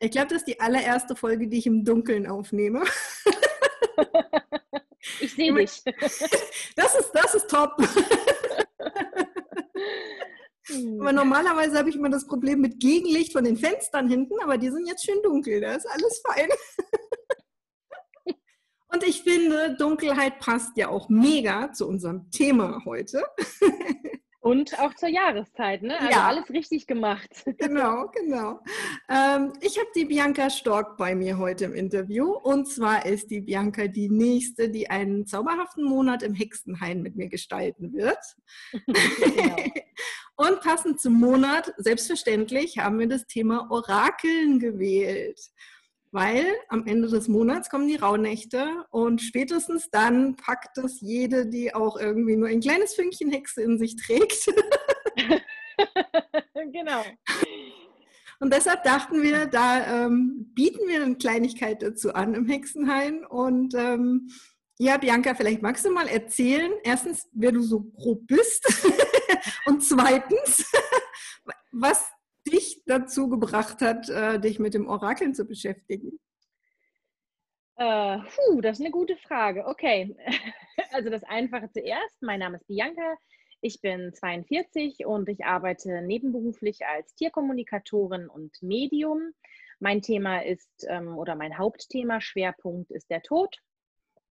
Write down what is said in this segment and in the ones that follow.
Ich glaube, das ist die allererste Folge, die ich im Dunkeln aufnehme. Ich sehe dich. Das ist, das ist top. Aber normalerweise habe ich immer das Problem mit Gegenlicht von den Fenstern hinten, aber die sind jetzt schön dunkel, da ist alles fein. Und ich finde, Dunkelheit passt ja auch mega zu unserem Thema heute. Und auch zur Jahreszeit, ne? Also ja. alles richtig gemacht. Genau, genau. Ähm, ich habe die Bianca Stork bei mir heute im Interview. Und zwar ist die Bianca die nächste, die einen zauberhaften Monat im Hexenhain mit mir gestalten wird. genau. Und passend zum Monat, selbstverständlich, haben wir das Thema Orakeln gewählt weil am Ende des Monats kommen die Rauhnächte und spätestens dann packt das jede, die auch irgendwie nur ein kleines Fünkchen Hexe in sich trägt. genau. Und deshalb dachten wir, da ähm, bieten wir eine Kleinigkeit dazu an im Hexenhain. Und ähm, ja, Bianca, vielleicht magst du mal erzählen, erstens, wer du so grob bist und zweitens, was dich dazu gebracht hat, äh, dich mit dem Orakeln zu beschäftigen? Äh, puh, das ist eine gute Frage. Okay, also das Einfache zuerst. Mein Name ist Bianca. Ich bin 42 und ich arbeite nebenberuflich als Tierkommunikatorin und Medium. Mein Thema ist ähm, oder mein Hauptthema, Schwerpunkt ist der Tod.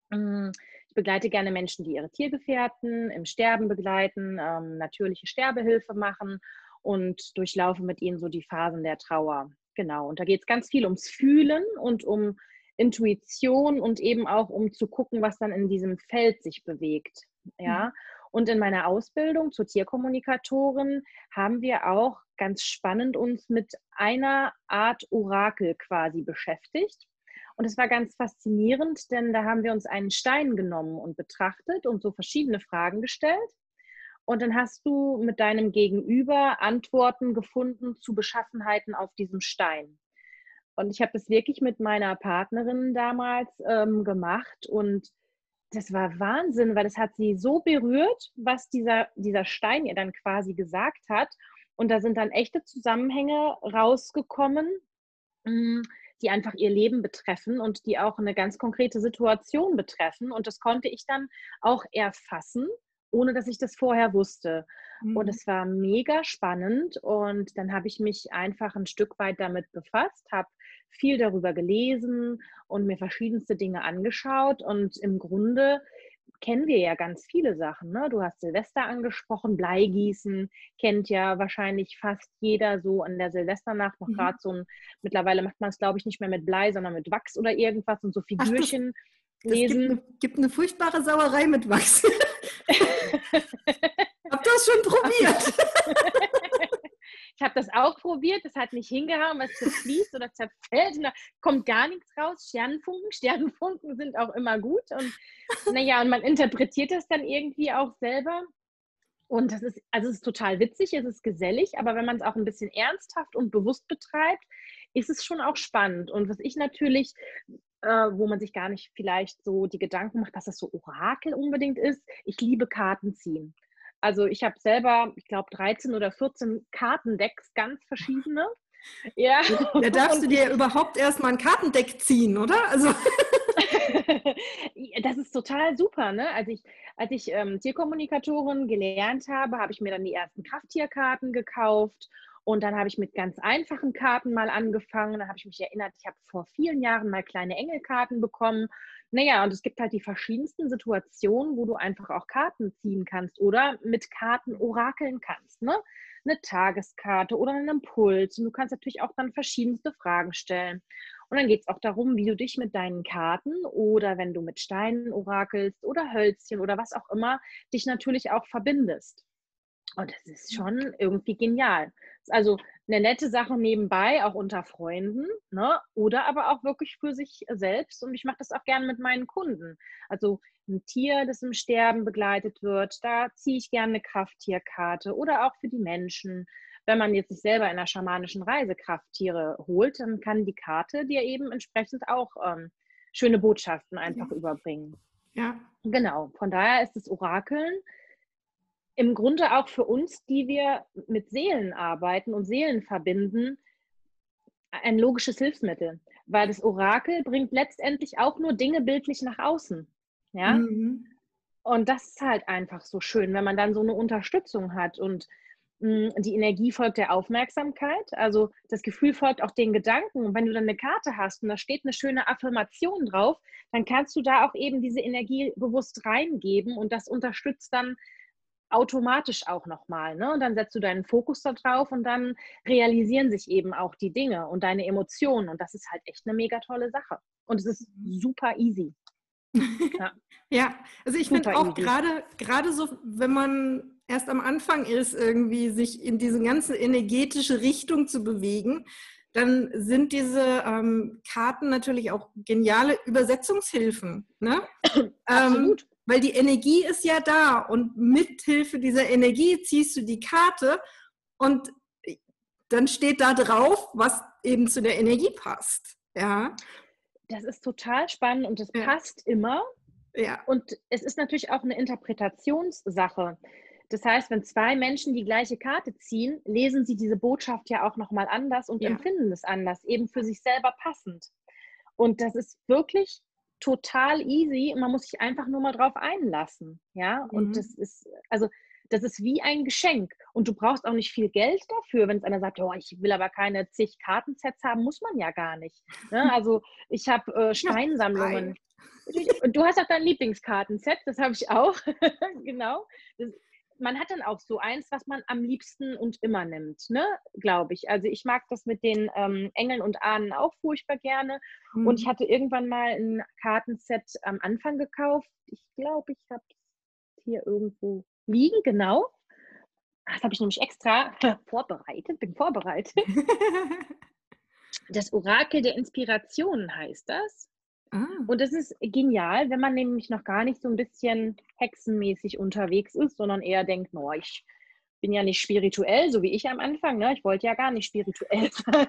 Mm, ich begleite gerne Menschen, die ihre Tiergefährten im Sterben begleiten, ähm, natürliche Sterbehilfe machen und durchlaufe mit ihnen so die Phasen der Trauer. Genau. Und da geht es ganz viel ums Fühlen und um Intuition und eben auch um zu gucken, was dann in diesem Feld sich bewegt. Ja. Mhm. Und in meiner Ausbildung zur Tierkommunikatorin haben wir auch ganz spannend uns mit einer Art Orakel quasi beschäftigt. Und es war ganz faszinierend, denn da haben wir uns einen Stein genommen und betrachtet und so verschiedene Fragen gestellt. Und dann hast du mit deinem Gegenüber Antworten gefunden zu Beschaffenheiten auf diesem Stein. Und ich habe das wirklich mit meiner Partnerin damals ähm, gemacht und das war Wahnsinn, weil das hat sie so berührt, was dieser, dieser Stein ihr dann quasi gesagt hat. Und da sind dann echte Zusammenhänge rausgekommen, mm, die einfach ihr Leben betreffen und die auch eine ganz konkrete Situation betreffen. Und das konnte ich dann auch erfassen ohne dass ich das vorher wusste. Mhm. Und es war mega spannend und dann habe ich mich einfach ein Stück weit damit befasst, habe viel darüber gelesen und mir verschiedenste Dinge angeschaut und im Grunde kennen wir ja ganz viele Sachen. Ne? Du hast Silvester angesprochen, Bleigießen kennt ja wahrscheinlich fast jeder so an der Silvesternacht noch mhm. gerade so ein, mittlerweile macht man es glaube ich nicht mehr mit Blei, sondern mit Wachs oder irgendwas und so Figürchen. Ach, das, das lesen. Gibt, gibt eine furchtbare Sauerei mit Wachs. Ihr das schon probiert? ich habe das auch probiert, das hat nicht hingehauen, was zerfließt oder zerfällt da kommt gar nichts raus. Sternenfunken, Sternenfunken sind auch immer gut und naja, und man interpretiert das dann irgendwie auch selber. Und das ist, also es ist total witzig, es ist gesellig, aber wenn man es auch ein bisschen ernsthaft und bewusst betreibt, ist es schon auch spannend. Und was ich natürlich äh, wo man sich gar nicht vielleicht so die Gedanken macht, dass das so Orakel unbedingt ist. Ich liebe Karten ziehen. Also ich habe selber, ich glaube, 13 oder 14 Kartendecks, ganz verschiedene. Ja. Da darfst du dir überhaupt erstmal ein Kartendeck ziehen, oder? Also. das ist total super, ne? Als ich, als ich ähm, Tierkommunikatorin gelernt habe, habe ich mir dann die ersten Krafttierkarten gekauft und dann habe ich mit ganz einfachen Karten mal angefangen. Dann habe ich mich erinnert, ich habe vor vielen Jahren mal kleine Engelkarten bekommen. Naja, und es gibt halt die verschiedensten Situationen, wo du einfach auch Karten ziehen kannst oder mit Karten orakeln kannst. Ne? Eine Tageskarte oder einen Impuls. Und du kannst natürlich auch dann verschiedenste Fragen stellen. Und dann geht es auch darum, wie du dich mit deinen Karten oder wenn du mit Steinen orakelst oder Hölzchen oder was auch immer, dich natürlich auch verbindest. Und das ist schon irgendwie genial. Also eine nette Sache nebenbei, auch unter Freunden, ne? oder aber auch wirklich für sich selbst. Und ich mache das auch gerne mit meinen Kunden. Also ein Tier, das im Sterben begleitet wird, da ziehe ich gerne eine Krafttierkarte oder auch für die Menschen. Wenn man jetzt sich selber in einer schamanischen Reise Krafttiere holt, dann kann die Karte dir eben entsprechend auch ähm, schöne Botschaften einfach ja. überbringen. Ja. Genau. Von daher ist das Orakeln im Grunde auch für uns, die wir mit Seelen arbeiten und Seelen verbinden, ein logisches Hilfsmittel, weil das Orakel bringt letztendlich auch nur Dinge bildlich nach außen. Ja. Mhm. Und das ist halt einfach so schön, wenn man dann so eine Unterstützung hat und mh, hm, die Energie folgt der Aufmerksamkeit. Also das Gefühl folgt auch den Gedanken. Und wenn du dann eine Karte hast und da steht eine schöne Affirmation drauf, dann kannst du da auch eben diese Energie bewusst reingeben und das unterstützt dann automatisch auch nochmal. Ne? Und dann setzt du deinen Fokus da drauf und dann realisieren sich eben auch die Dinge und deine Emotionen. Und das ist halt echt eine mega tolle Sache. Und es ist mhm. super easy. Ja, ja also ich finde auch gerade gerade so, wenn man erst am Anfang ist, irgendwie sich in diese ganze energetische Richtung zu bewegen, dann sind diese ähm, Karten natürlich auch geniale Übersetzungshilfen. Ne? Absolut. Ähm, weil die Energie ist ja da und mithilfe dieser Energie ziehst du die Karte und dann steht da drauf, was eben zu der Energie passt. Ja. Das ist total spannend und es ja. passt immer. Ja. Und es ist natürlich auch eine Interpretationssache. Das heißt, wenn zwei Menschen die gleiche Karte ziehen, lesen sie diese Botschaft ja auch nochmal anders und ja. empfinden es anders, eben für sich selber passend. Und das ist wirklich total easy. Man muss sich einfach nur mal drauf einlassen. Ja, und mhm. das ist, also das ist wie ein Geschenk. Und du brauchst auch nicht viel Geld dafür, wenn es einer sagt, oh, ich will aber keine zig Kartensets haben, muss man ja gar nicht. Ne? Also ich habe äh, Steinsammlungen. Und du hast auch dein Lieblingskartenset, das habe ich auch. genau. Das, man hat dann auch so eins, was man am liebsten und immer nimmt, ne, glaube ich. Also ich mag das mit den ähm, Engeln und Ahnen auch furchtbar gerne. Mhm. Und ich mhm. hatte irgendwann mal ein Kartenset am Anfang gekauft. Ich glaube, ich habe es hier irgendwo liegen, genau. Das habe ich nämlich extra vorbereitet, bin vorbereitet. das Orakel der Inspiration heißt das. Ah. Und das ist genial, wenn man nämlich noch gar nicht so ein bisschen hexenmäßig unterwegs ist, sondern eher denkt, no, ich bin ja nicht spirituell, so wie ich am Anfang. Ne? Ich wollte ja gar nicht spirituell sein.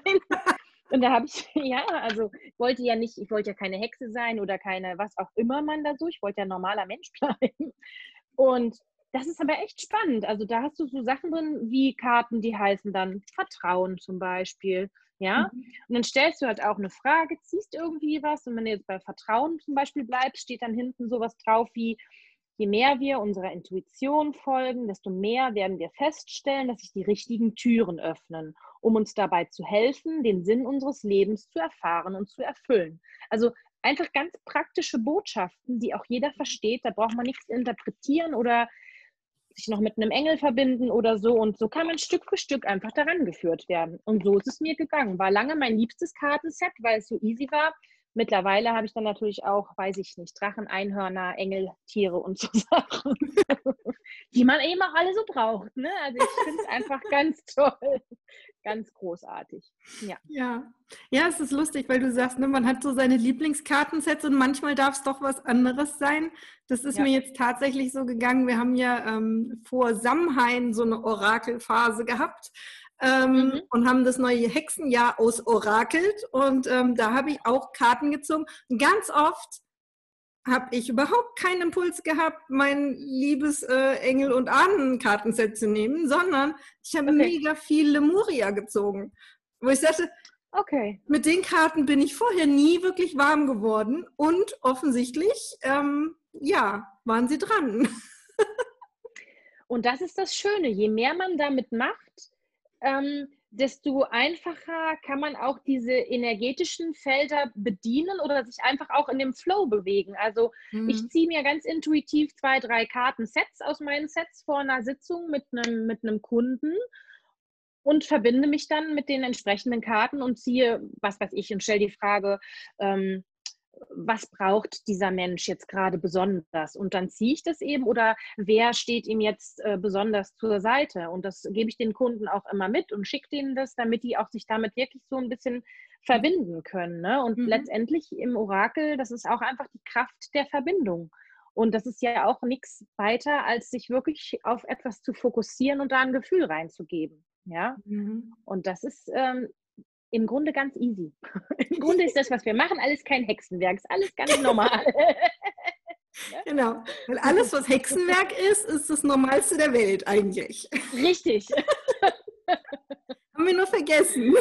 Und da habe ich, ja, also ich wollte ja nicht, ich wollte ja keine Hexe sein oder keine, was auch immer man da so, ich wollte ja normaler Mensch bleiben. Und das ist aber echt spannend. Also da hast du so Sachen drin wie Karten, die heißen dann Vertrauen zum Beispiel. Ja, mhm. und dann stellst du halt auch eine Frage, ziehst irgendwie was und wenn du jetzt bei Vertrauen zum Beispiel bleibst, steht dann hinten sowas drauf wie, je mehr wir unserer Intuition folgen, desto mehr werden wir feststellen, dass sich die richtigen Türen öffnen, um uns dabei zu helfen, den Sinn unseres Lebens zu erfahren und zu erfüllen. Also einfach ganz praktische Botschaften, die auch jeder versteht. Da braucht man nichts interpretieren oder sich noch mit einem Engel verbinden oder so. Und so kann man Stück für Stück einfach daran geführt werden. Und so ist es mir gegangen. War lange mein liebstes Kartenset, weil es so easy war. Mittlerweile habe ich dann natürlich auch, weiß ich nicht, Drachen, Einhörner, Engel, Tiere und so Sachen, die man eben auch alle so braucht. Ne? Also ich finde es einfach ganz toll ganz großartig. Ja. ja. Ja, es ist lustig, weil du sagst, ne, man hat so seine Lieblingskartensets und manchmal darf es doch was anderes sein. Das ist ja. mir jetzt tatsächlich so gegangen. Wir haben ja ähm, vor Samhain so eine Orakelphase gehabt. Ähm, mhm. und haben das neue Hexenjahr ausorakelt und ähm, da habe ich auch Karten gezogen. Und ganz oft habe ich überhaupt keinen Impuls gehabt, mein liebes äh, Engel- und Ahnenkartenset zu nehmen, sondern ich habe okay. mega viel Lemuria gezogen. Wo ich sagte, okay. mit den Karten bin ich vorher nie wirklich warm geworden und offensichtlich, ähm, ja, waren sie dran. und das ist das Schöne, je mehr man damit macht, ähm, desto einfacher kann man auch diese energetischen Felder bedienen oder sich einfach auch in dem Flow bewegen. Also mhm. ich ziehe mir ganz intuitiv zwei, drei Karten-Sets aus meinen Sets vor einer Sitzung mit einem, mit einem Kunden und verbinde mich dann mit den entsprechenden Karten und ziehe, was weiß ich, und stelle die Frage, ähm, was braucht dieser Mensch jetzt gerade besonders? Und dann ziehe ich das eben oder wer steht ihm jetzt äh, besonders zur Seite? Und das gebe ich den Kunden auch immer mit und schicke denen das, damit die auch sich damit wirklich so ein bisschen verbinden können. Ne? Und mhm. letztendlich im Orakel, das ist auch einfach die Kraft der Verbindung. Und das ist ja auch nichts weiter, als sich wirklich auf etwas zu fokussieren und da ein Gefühl reinzugeben. Ja. Mhm. Und das ist ähm, im Grunde ganz easy. Im Grunde ist das, was wir machen, alles kein Hexenwerk, ist alles ganz normal. Genau, weil alles, was Hexenwerk ist, ist das Normalste der Welt eigentlich. Richtig. Haben wir nur vergessen.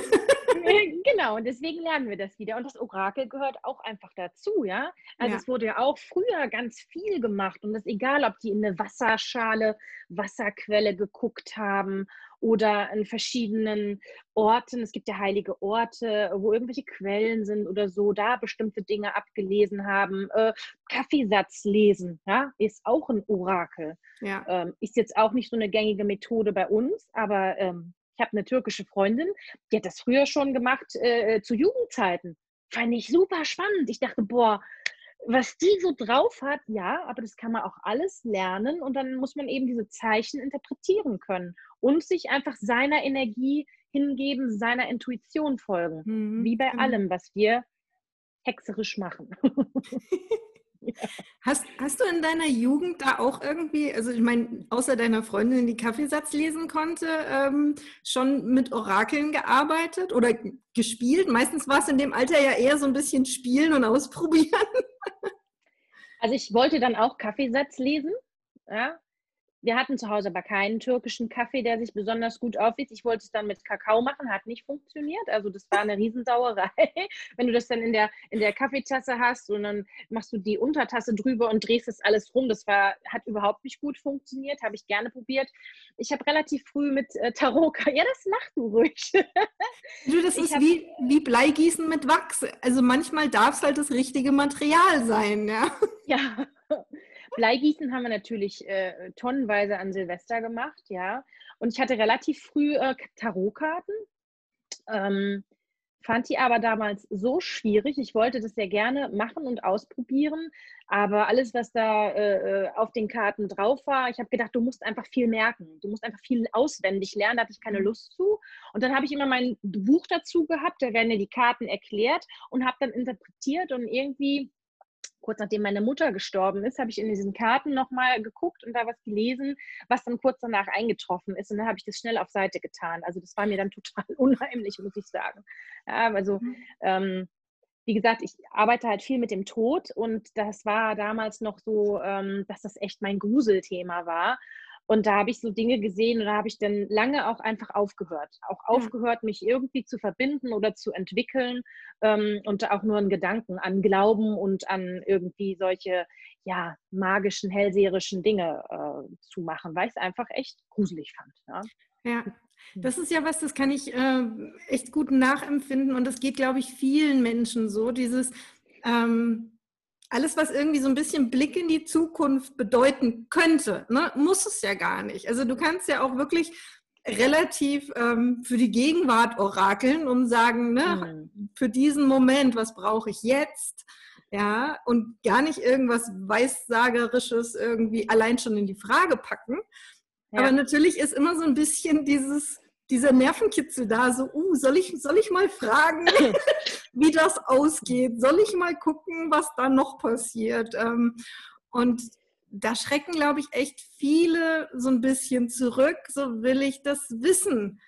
genau, und deswegen lernen wir das wieder. Und das Orakel gehört auch einfach dazu, ja. Also ja. es wurde ja auch früher ganz viel gemacht und das egal, ob die in eine Wasserschale, Wasserquelle geguckt haben oder an verschiedenen Orten. Es gibt ja heilige Orte, wo irgendwelche Quellen sind oder so, da bestimmte Dinge abgelesen haben. Äh, Kaffeesatz lesen, ja, ist auch ein Orakel. Ja. Ähm, ist jetzt auch nicht so eine gängige Methode bei uns, aber ähm, ich habe eine türkische Freundin, die hat das früher schon gemacht äh, äh, zu Jugendzeiten. Fand ich super spannend. Ich dachte, boah, was die so drauf hat, ja, aber das kann man auch alles lernen und dann muss man eben diese Zeichen interpretieren können und sich einfach seiner Energie hingeben, seiner Intuition folgen. Mhm, wie bei genau. allem, was wir hexerisch machen. Hast, hast du in deiner Jugend da auch irgendwie, also ich meine, außer deiner Freundin, die Kaffeesatz lesen konnte, ähm, schon mit Orakeln gearbeitet oder gespielt? Meistens war es in dem Alter ja eher so ein bisschen spielen und ausprobieren. Also ich wollte dann auch Kaffeesatz lesen, ja, wir hatten zu Hause aber keinen türkischen Kaffee, der sich besonders gut aufliest. Ich wollte es dann mit Kakao machen, hat nicht funktioniert. Also das war eine Riesensauerei. Wenn du das dann in der, in der Kaffeetasse hast und dann machst du die Untertasse drüber und drehst das alles rum. Das war, hat überhaupt nicht gut funktioniert, habe ich gerne probiert. Ich habe relativ früh mit äh, Tarot, ja, das mach du ruhig. du, das ich ist hab, wie, wie Bleigießen mit Wachs. Also manchmal darf es halt das richtige Material sein, ja. Ja. Bleigießen haben wir natürlich äh, tonnenweise an Silvester gemacht, ja. Und ich hatte relativ früh äh, Tarotkarten. Ähm, fand die aber damals so schwierig. Ich wollte das sehr gerne machen und ausprobieren, aber alles, was da äh, äh auf den Karten drauf war, ich habe gedacht, du musst einfach viel merken. Du musst einfach viel auswendig lernen, da hatte ich keine mhm. Lust zu. Und dann habe ich immer mein Buch dazu gehabt, da werden mir die Karten erklärt und habe dann interpretiert und irgendwie kurz nachdem meine Mutter gestorben ist, habe ich in diesen Karten nochmal geguckt und da was gelesen, was dann kurz danach eingetroffen ist. Und dann habe ich das schnell auf Seite getan. Also das war mir dann total unheimlich, muss ich sagen. Ja, also mhm. ähm, wie gesagt, ich arbeite halt viel mit dem Tod und das war damals noch so, ähm, dass das echt mein Gruselthema war. Und da habe ich so Dinge gesehen und da habe ich dann lange auch einfach aufgehört. Auch aufgehört, mich irgendwie zu verbinden oder zu entwickeln ähm, und auch nur einen Gedanken an Glauben und an irgendwie solche ja, magischen, hellseherischen Dinge äh, zu machen, weil ich es einfach echt gruselig fand. Ja. ja. Das ist ja was, das kann ich äh, echt gut nachempfinden und das geht, glaube ich, vielen Menschen so. Dieses, ähm, alles, was irgendwie so ein bisschen Blick in die Zukunft bedeuten könnte, ne, muss es ja gar nicht. Also du kannst ja auch wirklich relativ ähm, für die Gegenwart orakeln und sagen, ne, mhm. für diesen Moment, was brauche ich jetzt? Ja, und gar nicht irgendwas Weissagerisches irgendwie allein schon in die Frage packen. Ja. Aber natürlich ist immer so ein bisschen dieses, dieser Nervenkitzel da, so, uh, soll ich, soll ich mal fragen, wie das ausgeht? Soll ich mal gucken, was da noch passiert? Ähm, und da schrecken, glaube ich, echt viele so ein bisschen zurück, so will ich das wissen.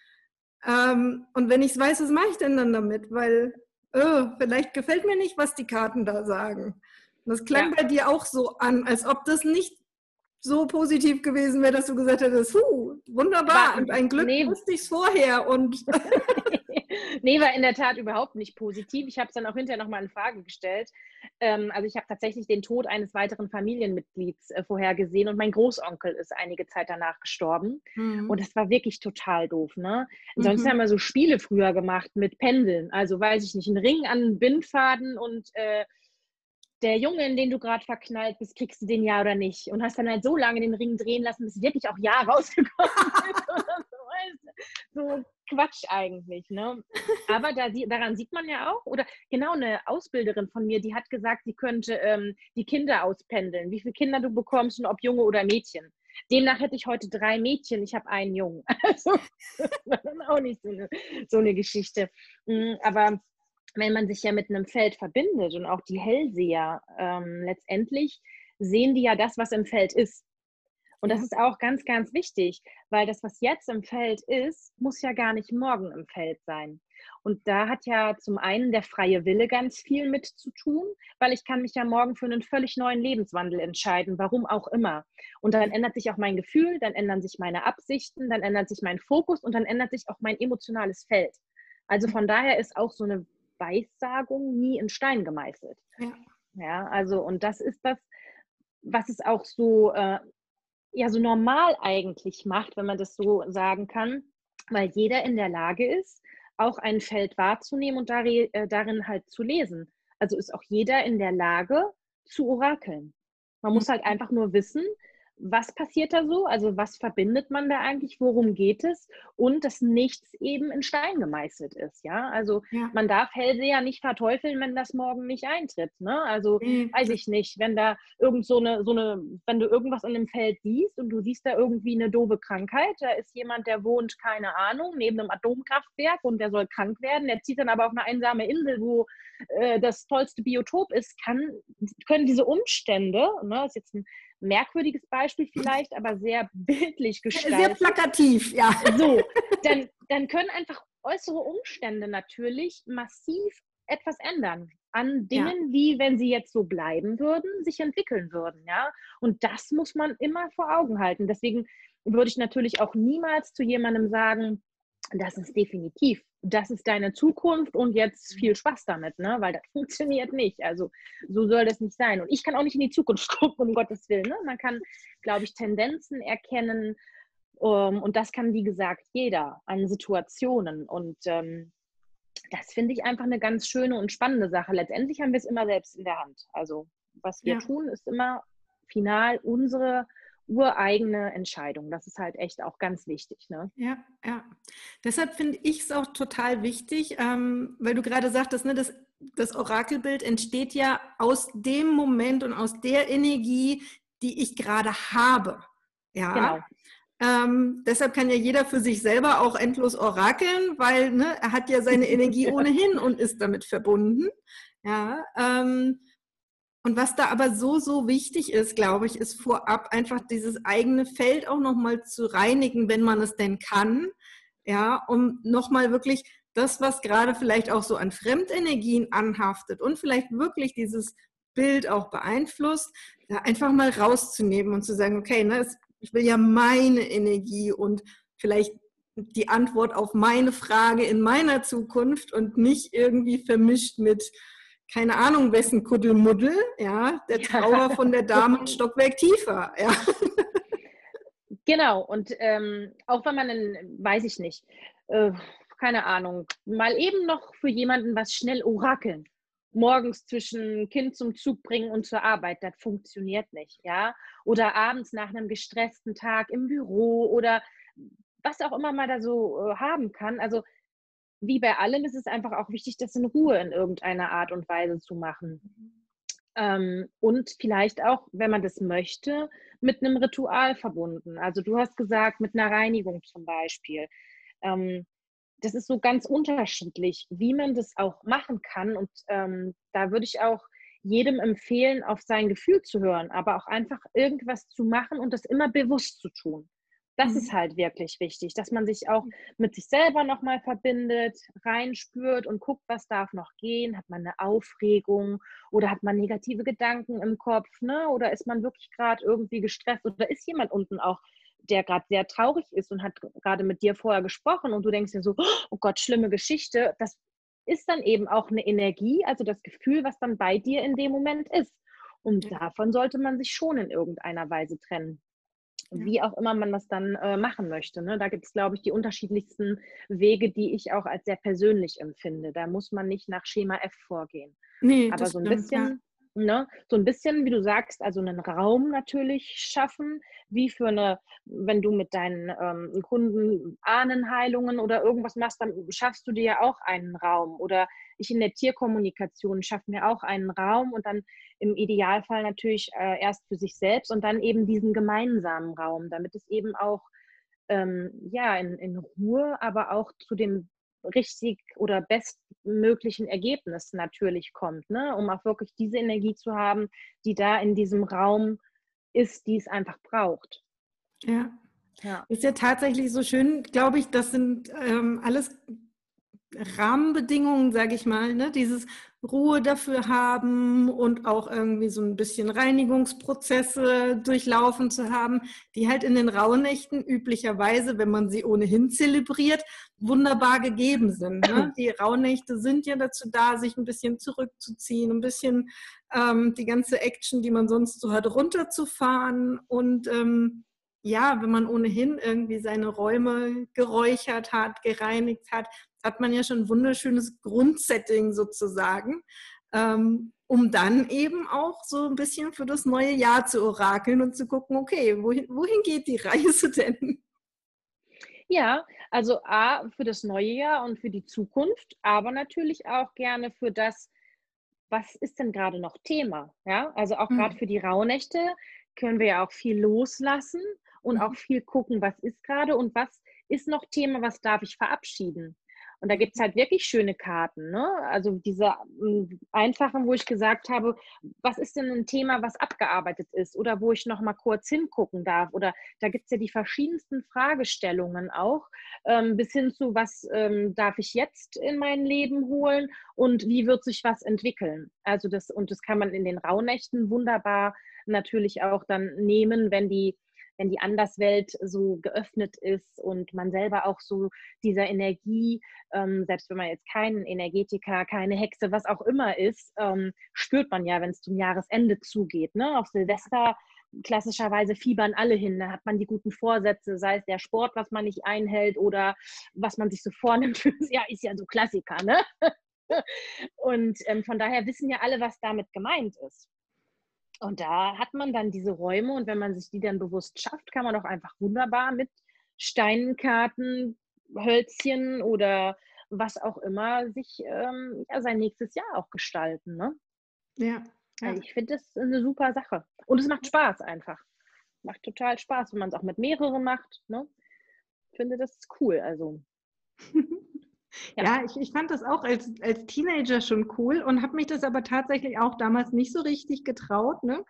Ähm, und wenn ich es weiß, was mache ich denn dann damit? Weil oh, vielleicht gefällt mir nicht, was die Karten da sagen. Das klang ja. bei dir auch so an, als ob das nicht so positiv gewesen wäre, dass du gesagt hättest, huh, wunderbar, und ein Glück nee. wusste ich es vorher. Und nee, war in der Tat überhaupt nicht positiv. Ich habe es dann auch hinterher nochmal in Frage gestellt. Ähm, also ich habe tatsächlich den Tod eines weiteren Familienmitglieds äh, vorhergesehen und mein Großonkel ist einige Zeit danach gestorben. Mhm. Und das war wirklich total doof. Ne? Ansonsten mhm. haben wir so Spiele früher gemacht mit Pendeln. Also weiß ich nicht, ein Ring an Bindfaden und äh, der Junge, in den du gerade verknallt bist, kriegst du den ja oder nicht. Und hast dann halt so lange den Ring drehen lassen, bis wirklich auch ja rausgekommen ist. So. Quatsch eigentlich. Ne? Aber da, daran sieht man ja auch, oder genau eine Ausbilderin von mir, die hat gesagt, sie könnte ähm, die Kinder auspendeln, wie viele Kinder du bekommst und ob Junge oder Mädchen. Demnach hätte ich heute drei Mädchen, ich habe einen Jungen. Also das dann auch nicht so eine, so eine Geschichte. Mm, aber wenn man sich ja mit einem Feld verbindet und auch die Hellseher, ähm, letztendlich sehen die ja das, was im Feld ist. Und das ist auch ganz, ganz wichtig, weil das, was jetzt im Feld ist, muss ja gar nicht morgen im Feld sein. Und da hat ja zum einen der freie Wille ganz viel mit zu tun, weil ich kann mich ja morgen für einen völlig neuen Lebenswandel entscheiden, warum auch immer. Und dann ändert sich auch mein Gefühl, dann ändern sich meine Absichten, dann ändert sich mein Fokus und dann ändert sich auch mein emotionales Feld. Also von daher ist auch so eine Weissagung nie in Stein gemeißelt. Ja, ja also und das ist das, was es auch so, äh, ja, so normal eigentlich macht, wenn man das so sagen kann, weil jeder in der Lage ist, auch ein Feld wahrzunehmen und äh, darin halt zu lesen. Also ist auch jeder in der Lage zu orakeln. Man muss mhm. halt einfach nur wissen, was passiert da so? Also was verbindet man da eigentlich? Worum geht es? Und dass nichts eben in Stein gemeißelt ist. Ja, also ja. man darf Hellseher nicht verteufeln, wenn das morgen nicht eintritt. Ne? Also mhm. weiß ich nicht, wenn da irgend so eine, so eine, wenn du irgendwas in dem Feld siehst und du siehst da irgendwie eine doofe Krankheit, da ist jemand, der wohnt, keine Ahnung, neben einem Atomkraftwerk und der soll krank werden, der zieht dann aber auf eine einsame Insel, wo äh, das tollste Biotop ist, kann, können diese Umstände, ne, ist jetzt ein merkwürdiges Beispiel vielleicht, aber sehr bildlich gestaltet. Sehr plakativ, ja. So, dann, dann können einfach äußere Umstände natürlich massiv etwas ändern an Dingen, ja. die, wenn sie jetzt so bleiben würden, sich entwickeln würden, ja. Und das muss man immer vor Augen halten. Deswegen würde ich natürlich auch niemals zu jemandem sagen, das ist definitiv, das ist deine Zukunft und jetzt viel Spaß damit, ne? weil das funktioniert nicht. Also so soll das nicht sein. Und ich kann auch nicht in die Zukunft gucken, um Gottes Willen. Ne? Man kann, glaube ich, Tendenzen erkennen um, ähm, und das kann, wie gesagt, jeder an Situationen. Und ähm, das finde ich einfach eine ganz schöne und spannende Sache. Letztendlich haben wir es immer selbst in der Hand. Also was wir ja. tun, ist immer final unsere ureigene Entscheidung. Das ist halt echt auch ganz wichtig. Ne? Ja, ja. Deshalb finde ich es auch total wichtig, ähm, weil du gerade sagtest, ne, das, das Orakelbild entsteht ja aus dem Moment und aus der Energie, die ich gerade habe. Ja. Genau. Ähm, deshalb kann ja jeder für sich selber auch endlos orakeln, weil ne, er hat ja seine Energie ohnehin und ist damit verbunden. Ja, ähm, und was da aber so, so wichtig ist, glaube ich, ist vorab einfach dieses eigene Feld auch nochmal zu reinigen, wenn man es denn kann. Ja, um nochmal wirklich das, was gerade vielleicht auch so an Fremdenergien anhaftet und vielleicht wirklich dieses Bild auch beeinflusst, da einfach mal rauszunehmen und zu sagen, okay, ne, ich will ja meine Energie und vielleicht die Antwort auf meine Frage in meiner Zukunft und nicht irgendwie vermischt mit keine Ahnung, wessen Kuddelmuddel, ja, der Trauer von der Dame ein Stockwerk tiefer, ja. Genau, und ähm, auch wenn man, in, weiß ich nicht, äh, keine Ahnung, mal eben noch für jemanden was schnell orakeln, morgens zwischen Kind zum Zug bringen und zur Arbeit, das funktioniert nicht, ja. Oder abends nach einem gestressten Tag im Büro oder was auch immer man da so äh, haben kann. Also wie bei allem ist es einfach auch wichtig, das in Ruhe in irgendeiner Art und Weise zu machen. Ähm, und vielleicht auch, wenn man das möchte, mit einem Ritual verbunden. Also du hast gesagt, mit einer Reinigung zum Beispiel. Ähm, das ist so ganz unterschiedlich, wie man das auch machen kann. Und ähm, da würde ich auch jedem empfehlen, auf sein Gefühl zu hören, aber auch einfach irgendwas zu machen und das immer bewusst zu tun. Das mhm. ist halt wirklich wichtig, dass man sich auch mit sich selber nochmal verbindet, reinspürt und guckt, was darf noch gehen. Hat man eine Aufregung oder hat man negative Gedanken im Kopf? Ne? Oder ist man wirklich gerade irgendwie gestresst? Oder ist jemand unten auch, der gerade sehr traurig ist und hat gerade mit dir vorher gesprochen und du denkst dir so, oh Gott, schlimme Geschichte. Das ist dann eben auch eine Energie, also das Gefühl, was dann bei dir in dem Moment ist. Und davon sollte man sich schon in irgendeiner Weise trennen wie auch immer man das dann äh, machen möchte. Ne? Da gibt es, glaube ich, die unterschiedlichsten Wege, die ich auch als sehr persönlich empfinde. Da muss man nicht nach Schema F vorgehen. Nee, Aber so ein stimmt, bisschen, Ne? So ein bisschen, wie du sagst, also einen Raum natürlich schaffen, wie für eine, wenn du mit deinen ähm, Kunden Ahnenheilungen oder irgendwas machst, dann schaffst du dir ja auch einen Raum. Oder ich in der Tierkommunikation schaffe mir auch einen Raum und dann im Idealfall natürlich äh, erst für sich selbst und dann eben diesen gemeinsamen Raum, damit es eben auch ähm, ja, in, in Ruhe, aber auch zu dem richtig oder bestmöglichen Ergebnis natürlich kommt, ne? um auch wirklich diese Energie zu haben, die da in diesem Raum ist, die es einfach braucht. Ja. ja. Ist ja tatsächlich so schön, glaube ich, das sind ähm, alles Rahmenbedingungen, sage ich mal, ne? dieses Ruhe dafür haben und auch irgendwie so ein bisschen Reinigungsprozesse durchlaufen zu haben, die halt in den Rauhnächten üblicherweise, wenn man sie ohnehin zelebriert, wunderbar gegeben sind. Ne? Die Rauhnächte sind ja dazu da, sich ein bisschen zurückzuziehen, ein bisschen ähm, die ganze Action, die man sonst so hat, runterzufahren und ähm, ja, wenn man ohnehin irgendwie seine Räume geräuchert hat, gereinigt hat, hat man ja schon ein wunderschönes Grundsetting sozusagen, ähm, um dann eben auch so ein bisschen für das neue Jahr zu orakeln und zu gucken, okay, wohin, wohin geht die Reise denn? Ja, also A, für das neue Jahr und für die Zukunft, aber natürlich auch gerne für das, was ist denn gerade noch Thema? Ja, also auch gerade mhm. für die Rauhnächte können wir ja auch viel loslassen und mhm. auch viel gucken, was ist gerade und was ist noch Thema, was darf ich verabschieden. Und da gibt es halt wirklich schöne Karten. Ne? Also diese hm, einfachen, wo ich gesagt habe, was ist denn ein Thema, was abgearbeitet ist oder wo ich noch mal kurz hingucken darf. Oder da gibt es ja die verschiedensten Fragestellungen auch, ähm, bis hin zu, was ähm, darf ich jetzt in mein Leben holen und wie wird sich was entwickeln. Also das, und das kann man in den Rauhnächten wunderbar natürlich auch dann nehmen, wenn die wenn die Anderswelt so geöffnet ist und man selber auch so dieser Energie, ähm, selbst wenn man jetzt kein Energetiker, keine Hexe, was auch immer ist, ähm, spürt man ja, wenn es zum Jahresende zugeht. Ne? Auf Silvester klassischerweise fiebern alle hin. Da hat man die guten Vorsätze, sei es der Sport, was man nicht einhält oder was man sich so vornimmt. ja, ist ja so Klassiker, ne? Und ähm, von daher wissen ja alle, was damit gemeint ist. Und da hat man dann diese Räume und wenn man sich die dann bewusst schafft, kann man auch einfach wunderbar mit Steinkarten, Hölzchen oder was auch immer sich ähm, ja, sein nächstes Jahr auch gestalten. Ne? Ja. ja. Also ich finde das eine super Sache. Und es macht Spaß einfach. Macht total Spaß, wenn man es auch mit mehreren macht. Ne? Ich finde das cool. Also. Ja, ja ich, ich fand das auch als, als Teenager schon cool und habe mich das aber tatsächlich auch damals nicht so richtig getraut. Ne?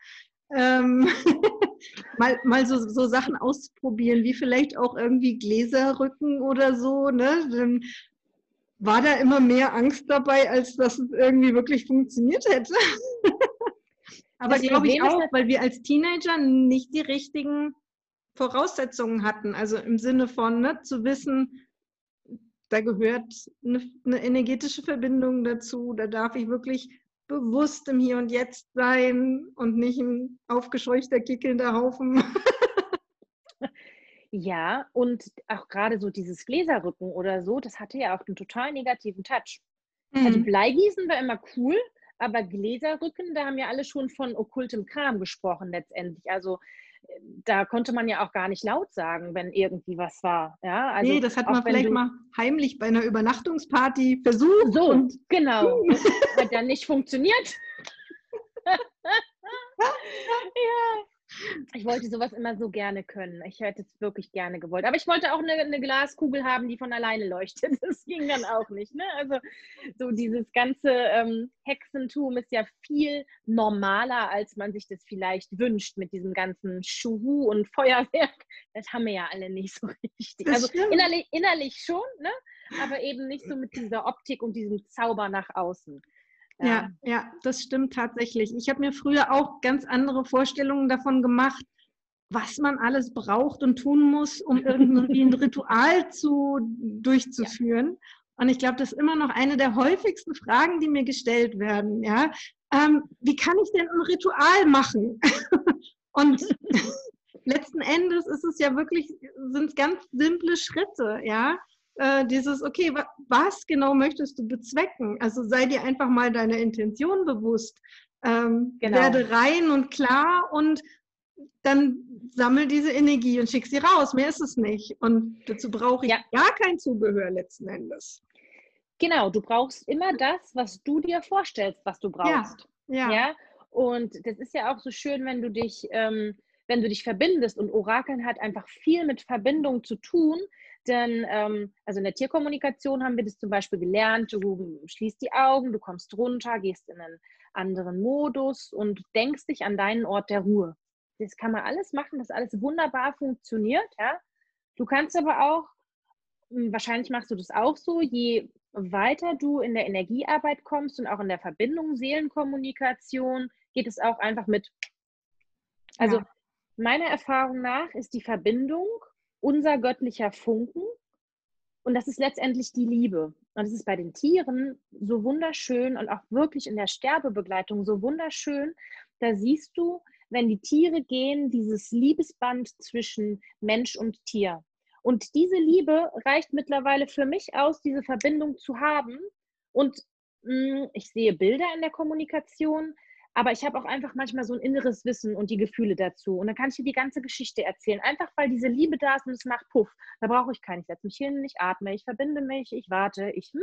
Ähm, mal, mal so, so Sachen auszuprobieren, wie vielleicht auch irgendwie Gläserrücken oder so. Ne? Dann war da immer mehr Angst dabei, als dass es irgendwie wirklich funktioniert hätte. aber glaube ich auch, weil wir als Teenager nicht die richtigen Voraussetzungen hatten. Also im Sinne von ne, zu wissen, da gehört eine, eine, energetische Verbindung dazu. Da darf ich wirklich bewusst im Hier und Jetzt sein und nicht ein aufgescheuchter, kickelnder Haufen. Ja, und auch gerade so dieses Gläserrücken oder so, das hatte ja auch einen total negativen Touch. Also mhm. Also Bleigießen war immer cool, aber Gläserrücken, da haben ja alle schon von okkultem Kram gesprochen letztendlich. Also da konnte man ja auch gar nicht laut sagen, wenn irgendwie was war. Ja, also nee, das hat man vielleicht mal heimlich bei einer Übernachtungsparty versucht. So, und genau. hat ja nicht funktioniert. ja. Ich wollte sowas immer so gerne können. Ich hätte es wirklich gerne gewollt. Aber ich wollte auch eine, eine, Glaskugel haben, die von alleine leuchtet. Das ging dann auch nicht. Ne? Also so dieses ganze ähm, Hexentum ist ja viel normaler, als man sich das vielleicht wünscht mit diesem ganzen Schuhu und Feuerwerk. Das haben wir ja alle nicht so richtig. also innerlich, innerlich schon, ne? aber eben nicht so mit dieser Optik und diesem Zauber nach außen. Ja, ja, das stimmt tatsächlich. Ich habe mir früher auch ganz andere Vorstellungen davon gemacht, was man alles braucht und tun muss, um irgendwie ein Ritual zu, durchzuführen. Ja. Und ich glaube, das ist immer noch eine der häufigsten Fragen, die mir gestellt werden. Ja, ähm, wie kann ich denn ein Ritual machen? und letzten Endes ist es ja wirklich, sind es ganz simple Schritte, ja äh, dieses, okay, wa was genau möchtest du bezwecken? Also sei dir einfach mal deiner Intention bewusst. ähm, genau. werde rein und klar und dann sammel diese Energie und schick sie raus. Mehr ist es nicht. Und dazu brauche ich ja. gar kein Zubehör letzten Endes. Genau, du brauchst immer das, was du dir vorstellst, was du brauchst. Ja. ja. ja? Und das ist ja auch so schön, wenn du dich, ähm, wenn du dich verbindest. Und Orakeln hat einfach viel mit Verbindung zu tun. Denn ähm, also in der Tierkommunikation haben wir das zum Beispiel gelernt. Du schließt die Augen, du kommst runter, gehst in einen anderen Modus und denkst dich an deinen Ort der Ruhe. Das kann man alles machen, das alles wunderbar funktioniert. Ja? Du kannst aber auch, hm, wahrscheinlich machst du das auch so, je weiter du in der Energiearbeit kommst und auch in der Verbindung, Seelenkommunikation, geht es auch einfach mit. Also ja. meiner Erfahrung nach ist die Verbindung unser göttlicher Funken und das ist letztendlich die Liebe. Und es ist bei den Tieren so wunderschön und auch wirklich in der Sterbebegleitung so wunderschön. Da siehst du, wenn die Tiere gehen, dieses Liebesband zwischen Mensch und Tier. Und diese Liebe reicht mittlerweile für mich aus, diese Verbindung zu haben. Und mh, hm, ich sehe Bilder in der Kommunikation, aber ich habe auch einfach manchmal so ein inneres Wissen und die Gefühle dazu. Und dann kann ich dir die ganze Geschichte erzählen. Einfach weil diese Liebe da ist und es macht Puff. Da brauche ich keinen. Ich setze mich hin, ich atme, ich verbinde mich, ich warte, ich, hm,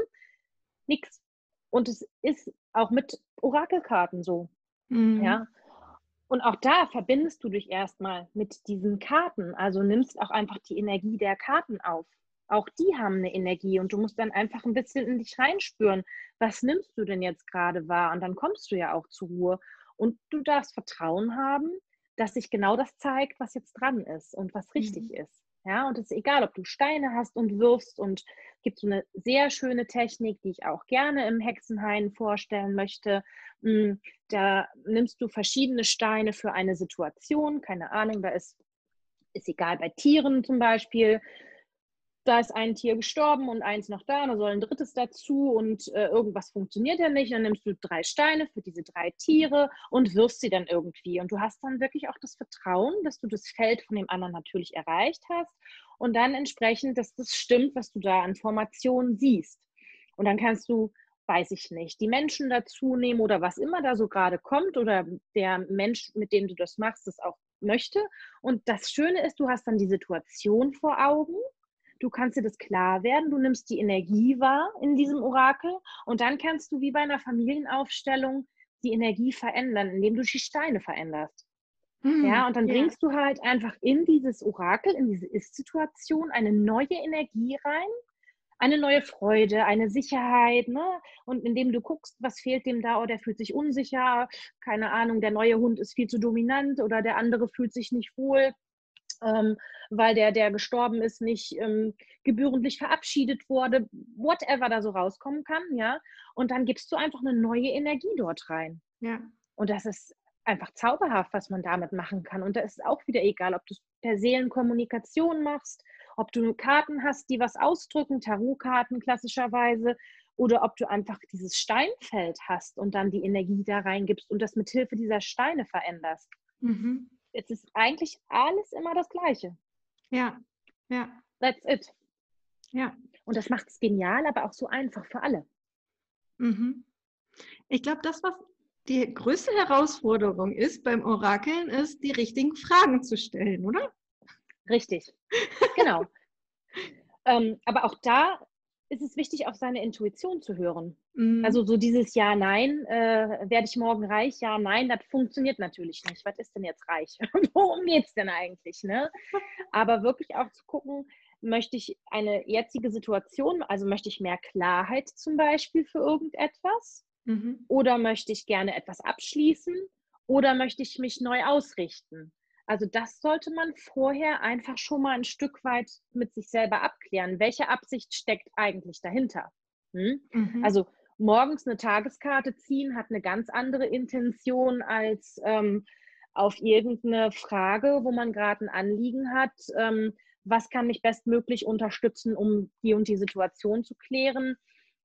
nix. Und es ist auch mit Orakelkarten so. Mhm. Ja. Und auch da verbindest du dich erstmal mit diesen Karten. Also nimmst auch einfach die Energie der Karten auf. Auch die haben eine Energie und du musst dann einfach ein bisschen in dich reinspüren. Was nimmst du denn jetzt gerade wahr? Und dann kommst du ja auch zur Ruhe. Und du darfst Vertrauen haben, dass sich genau das zeigt, was jetzt dran ist und was richtig mhm. ist. Ja, und es ist egal, ob du Steine hast und wirfst und gibt so eine sehr schöne Technik, die ich auch gerne im Hexenhain vorstellen möchte. Hm, da nimmst du verschiedene Steine für eine Situation. Keine Ahnung, da ist, ist egal bei Tieren zum Beispiel da ist ein Tier gestorben und eins noch da, da soll ein drittes dazu und äh, irgendwas funktioniert ja nicht. Dann nimmst du drei Steine für diese drei Tiere und wirfst sie dann irgendwie. Und du hast dann wirklich auch das Vertrauen, dass du das Feld von dem anderen natürlich erreicht hast und dann entsprechend, dass das stimmt, was du da an Formationen siehst. Und dann kannst du, weiß ich nicht, die Menschen dazu nehmen oder was immer da so gerade kommt oder der Mensch, mit dem du das machst, das auch möchte. Und das Schöne ist, du hast dann die Situation vor Augen Du kannst dir das klar werden, du nimmst die Energie wahr in diesem Orakel und dann kannst du wie bei einer Familienaufstellung die Energie verändern, indem du die Steine veränderst. Hm, ja, und dann bringst du halt einfach in dieses Orakel, in diese Ist-Situation eine neue Energie rein, eine neue Freude, eine Sicherheit, ne? Und indem du guckst, was fehlt dem da, oder oh, der fühlt sich unsicher, keine Ahnung, der neue Hund ist viel zu dominant oder der andere fühlt sich nicht wohl, ähm, weil der, der gestorben ist, nicht ähm, gebührendlich verabschiedet wurde, whatever da so rauskommen kann, ja. Und dann gibst du einfach eine neue Energie dort rein. Ja. Und das ist einfach zauberhaft, was man damit machen kann. Und da ist auch wieder egal, ob du es per Seelenkommunikation machst, ob du Karten hast, die was ausdrücken, Tarotkarten klassischerweise, oder ob du einfach dieses Steinfeld hast und dann die Energie da reingibst und das mit Hilfe dieser Steine veränderst. Mhm es ist eigentlich alles immer das Gleiche. Ja, ja. That's it. Ja. Und das macht es genial, aber auch so einfach für alle. Mhm. Ich glaube, das, was die größte Herausforderung ist beim Orakeln, ist, die richtigen Fragen zu stellen, oder? Richtig, genau. ähm, aber auch da ist es wichtig, auf seine Intuition zu hören. Mhm. Also so dieses Ja, Nein, äh, werde ich morgen reich? Ja, Nein, das funktioniert natürlich nicht. Was ist denn jetzt reich? Worum geht es denn eigentlich? Ne? Aber wirklich auch zu gucken, möchte ich eine jetzige Situation, also möchte ich mehr Klarheit zum Beispiel für irgendetwas? Mhm. Oder möchte ich gerne etwas abschließen? Oder möchte ich mich neu ausrichten? Also das sollte man vorher einfach schon mal ein Stück weit mit sich selber abklären. Welche Absicht steckt eigentlich dahinter? Hm? Mhm. Also morgens eine Tageskarte ziehen hat eine ganz andere Intention als ähm, auf irgendeine Frage, wo man gerade ein Anliegen hat. Ähm, was kann mich bestmöglich unterstützen, um die und die Situation zu klären?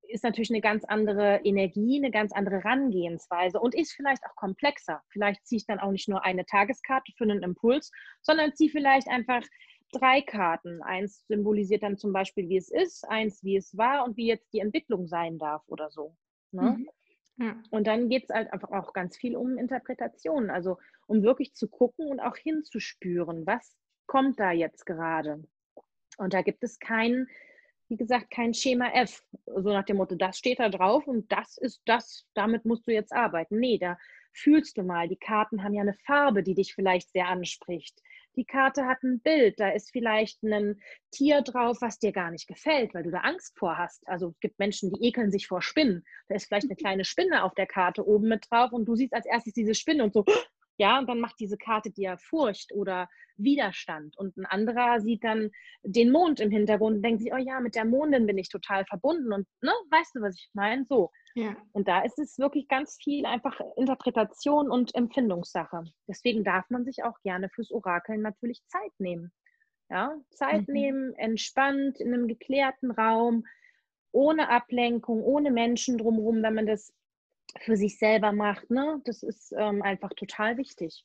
Ist natürlich eine ganz andere Energie, eine ganz andere Herangehensweise und ist vielleicht auch komplexer. Vielleicht ziehe ich dann auch nicht nur eine Tageskarte für einen Impuls, sondern ziehe vielleicht einfach drei Karten. Eins symbolisiert dann zum Beispiel, wie es ist, eins, wie es war und wie jetzt die Entwicklung sein darf oder so. Ne? Mhm. Ja. Und dann geht es halt einfach auch ganz viel um Interpretation, also um wirklich zu gucken und auch hinzuspüren, was kommt da jetzt gerade. Und da gibt es kein, wie gesagt, kein Schema F, so nach dem Motto, das steht da drauf und das ist das, damit musst du jetzt arbeiten. Nee, da fühlst du mal, die Karten haben ja eine Farbe, die dich vielleicht sehr anspricht. Die Karte hat ein Bild, da ist vielleicht ein Tier drauf, was dir gar nicht gefällt, weil du da Angst vor hast. Also es gibt Menschen, die ekeln sich vor Spinnen. Da ist vielleicht eine kleine Spinne auf der Karte oben mit drauf und du siehst als erstes diese Spinne und so, ja, und dann macht diese Karte dir Furcht oder Widerstand. Und ein anderer sieht dann den Mond im Hintergrund und denkt sich, oh ja, mit der Mondin bin ich total verbunden. Und ne, weißt du, was ich meine? So. Ja. Und da ist es wirklich ganz viel einfach Interpretation und Empfindungssache. Deswegen darf man sich auch gerne fürs Orakeln natürlich Zeit nehmen. Ja, Zeit mhm. nehmen, entspannt, in einem geklärten Raum, ohne Ablenkung, ohne Menschen drumherum, wenn man das für sich selber macht. Ne? Das ist ähm, einfach total wichtig.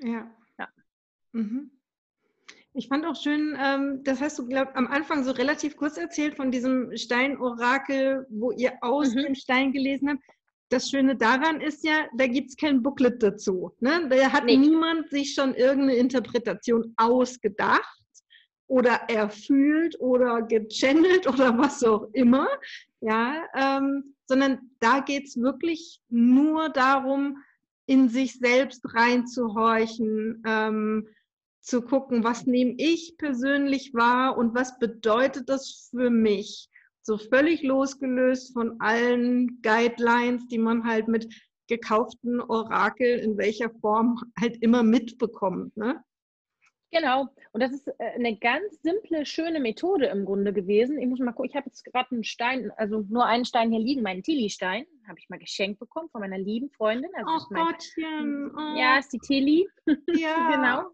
Ja. ja. Mhm. Ich fand auch schön, ähm, das hast du glaub, am Anfang so relativ kurz erzählt von diesem Steinorakel, wo ihr aus mhm. dem Stein gelesen habt. Das Schöne daran ist ja, da gibt es kein Booklet dazu. Ne? Da hat nee. niemand sich schon irgendeine Interpretation ausgedacht oder erfühlt oder gechannelt oder was auch immer. Ja, ähm, sondern da geht es wirklich nur darum, in sich selbst reinzuhorchen, ähm, zu gucken, was nehme ich persönlich wahr und was bedeutet das für mich. So völlig losgelöst von allen Guidelines, die man halt mit gekauften Orakel in welcher Form halt immer mitbekommt. Ne? Genau. Und das ist äh, eine ganz simple, schöne Methode im Grunde gewesen. Ich muss mal gucken, ich habe jetzt gerade einen Stein, also nur einen Stein hier liegen, meinen Tilly-Stein, habe ich mal geschenkt bekommen von meiner lieben Freundin. Also oh mein, Gottchen. Oh. Ja, ist die Tilly. Ja. genau.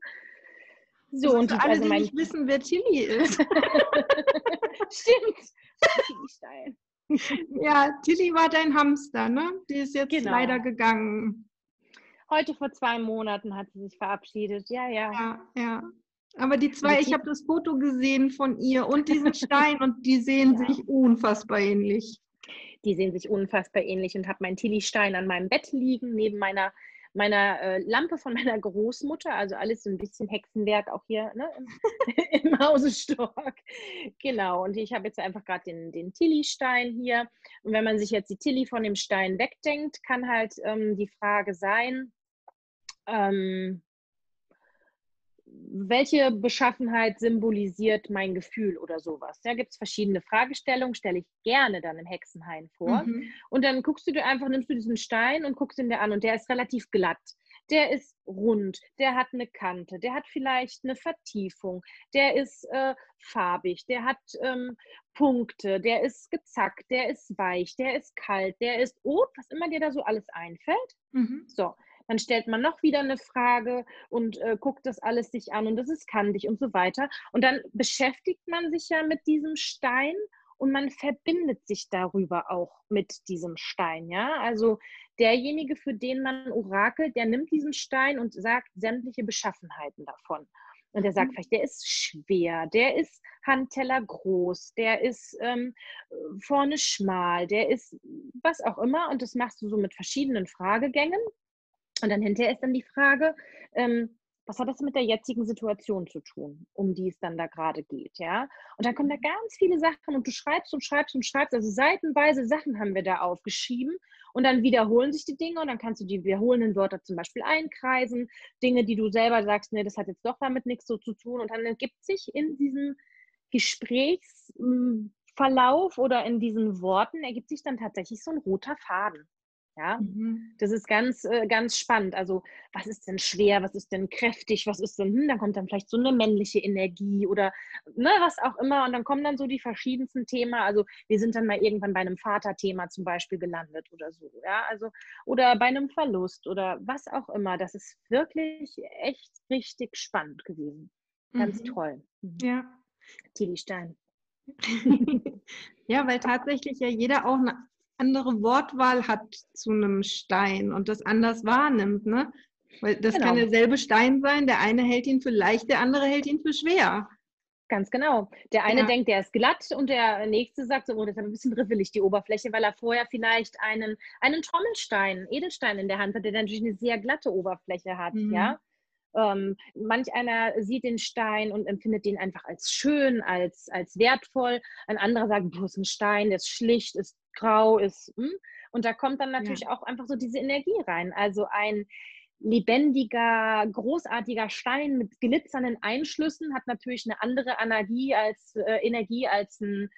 So, und alle, also mein... die nicht wissen, wer Tilly ist. Stimmt. Tilly-Stein. Ja, Tilly war dein Hamster, ne? Die ist jetzt genau. leider gegangen. Heute vor zwei Monaten hat sie sich verabschiedet. Ja, ja. Ja, ja. Aber die zwei, ich habe das Foto gesehen von ihr und diesen Stein und die sehen ja. sich unfassbar ähnlich. Die sehen sich unfassbar ähnlich und habe meinen Tilly-Stein an meinem Bett liegen, neben meiner meiner äh, Lampe von meiner Großmutter, also alles so ein bisschen Hexenwerk auch hier ne, im, im Hause Stork. Genau, und ich habe jetzt einfach gerade den, den Tilly-Stein hier. Und wenn man sich jetzt die Tilly von dem Stein wegdenkt, kann halt ähm, die Frage sein, ähm, welche Beschaffenheit symbolisiert mein Gefühl oder sowas. Da gibt es verschiedene Fragestellungen, stelle ich gerne dann im Hexenhain vor. Mhm. Und dann guckst du dir einfach, nimmst du diesen Stein und guckst ihn dir an und der ist relativ glatt. Der ist rund, der hat eine Kante, der hat vielleicht eine Vertiefung, der ist äh, farbig, der hat ähm, Punkte, der ist gezackt, der ist weich, der ist kalt, der ist rot, was immer dir da so alles einfällt. Mhm. So, dann stellt man noch wieder eine Frage und äh, guckt das alles sich an und das ist kantig und so weiter. Und dann beschäftigt man sich ja mit diesem Stein und man verbindet sich darüber auch mit diesem Stein, ja? Also derjenige, für den man orakelt, der nimmt diesen Stein und sagt sämtliche Beschaffenheiten davon. Und der sagt mhm. vielleicht, der ist schwer, der ist Handteller groß, der ist ähm, vorne schmal, der ist was auch immer. Und das machst du so mit verschiedenen Fragegängen. Und dann hinterher ist dann die Frage, ähm, was hat das mit der jetzigen Situation zu tun, um die es dann da gerade geht, ja? Und dann kommen da ganz viele Sachen und du schreibst und schreibst und schreibst, also seitenweise Sachen haben wir da aufgeschrieben und dann wiederholen sich die Dinge und dann kannst du die wiederholenden Wörter zum Beispiel einkreisen, Dinge, die du selber sagst, nee, das hat jetzt doch damit nichts so zu tun und dann ergibt sich in diesem Gesprächsverlauf oder in diesen Worten ergibt sich dann tatsächlich so ein roter Faden. Ja, mhm. das ist ganz, äh, ganz spannend. Also, was ist denn schwer, was ist denn kräftig, was ist denn, hm, dann kommt dann vielleicht so eine männliche Energie oder ne, was auch immer. Und dann kommen dann so die verschiedensten Themen. Also, wir sind dann mal irgendwann bei einem Vaterthema zum Beispiel gelandet oder so. Ja, also, oder bei einem Verlust oder was auch immer. Das ist wirklich echt richtig spannend gewesen. Ganz mhm. toll. Mhm. Ja. Tilly Stein. ja, weil tatsächlich ja jeder auch andere Wortwahl hat zu einem Stein und das anders wahrnimmt. Ne? Weil das genau. kann derselbe Stein sein, der eine hält ihn für leicht, der andere hält ihn für schwer. Ganz genau. Der eine ja. denkt, der ist glatt und der nächste sagt so, oh, das ist ein bisschen riffelig, die Oberfläche, weil er vorher vielleicht einen, einen Trommelstein, Edelstein in der Hand hat, der natürlich eine sehr glatte Oberfläche hat, mhm. ja. Ähm, manch einer sieht den Stein und empfindet den einfach als schön, als, als wertvoll. Ein anderer sagt, du ist ein Stein, der ist schlicht, ist grau, ist. Hm? Und da kommt dann natürlich ja. auch einfach so diese Energie rein. Also ein lebendiger, großartiger Stein mit glitzernden Einschlüssen hat natürlich eine andere Energie als, äh, Energie als ein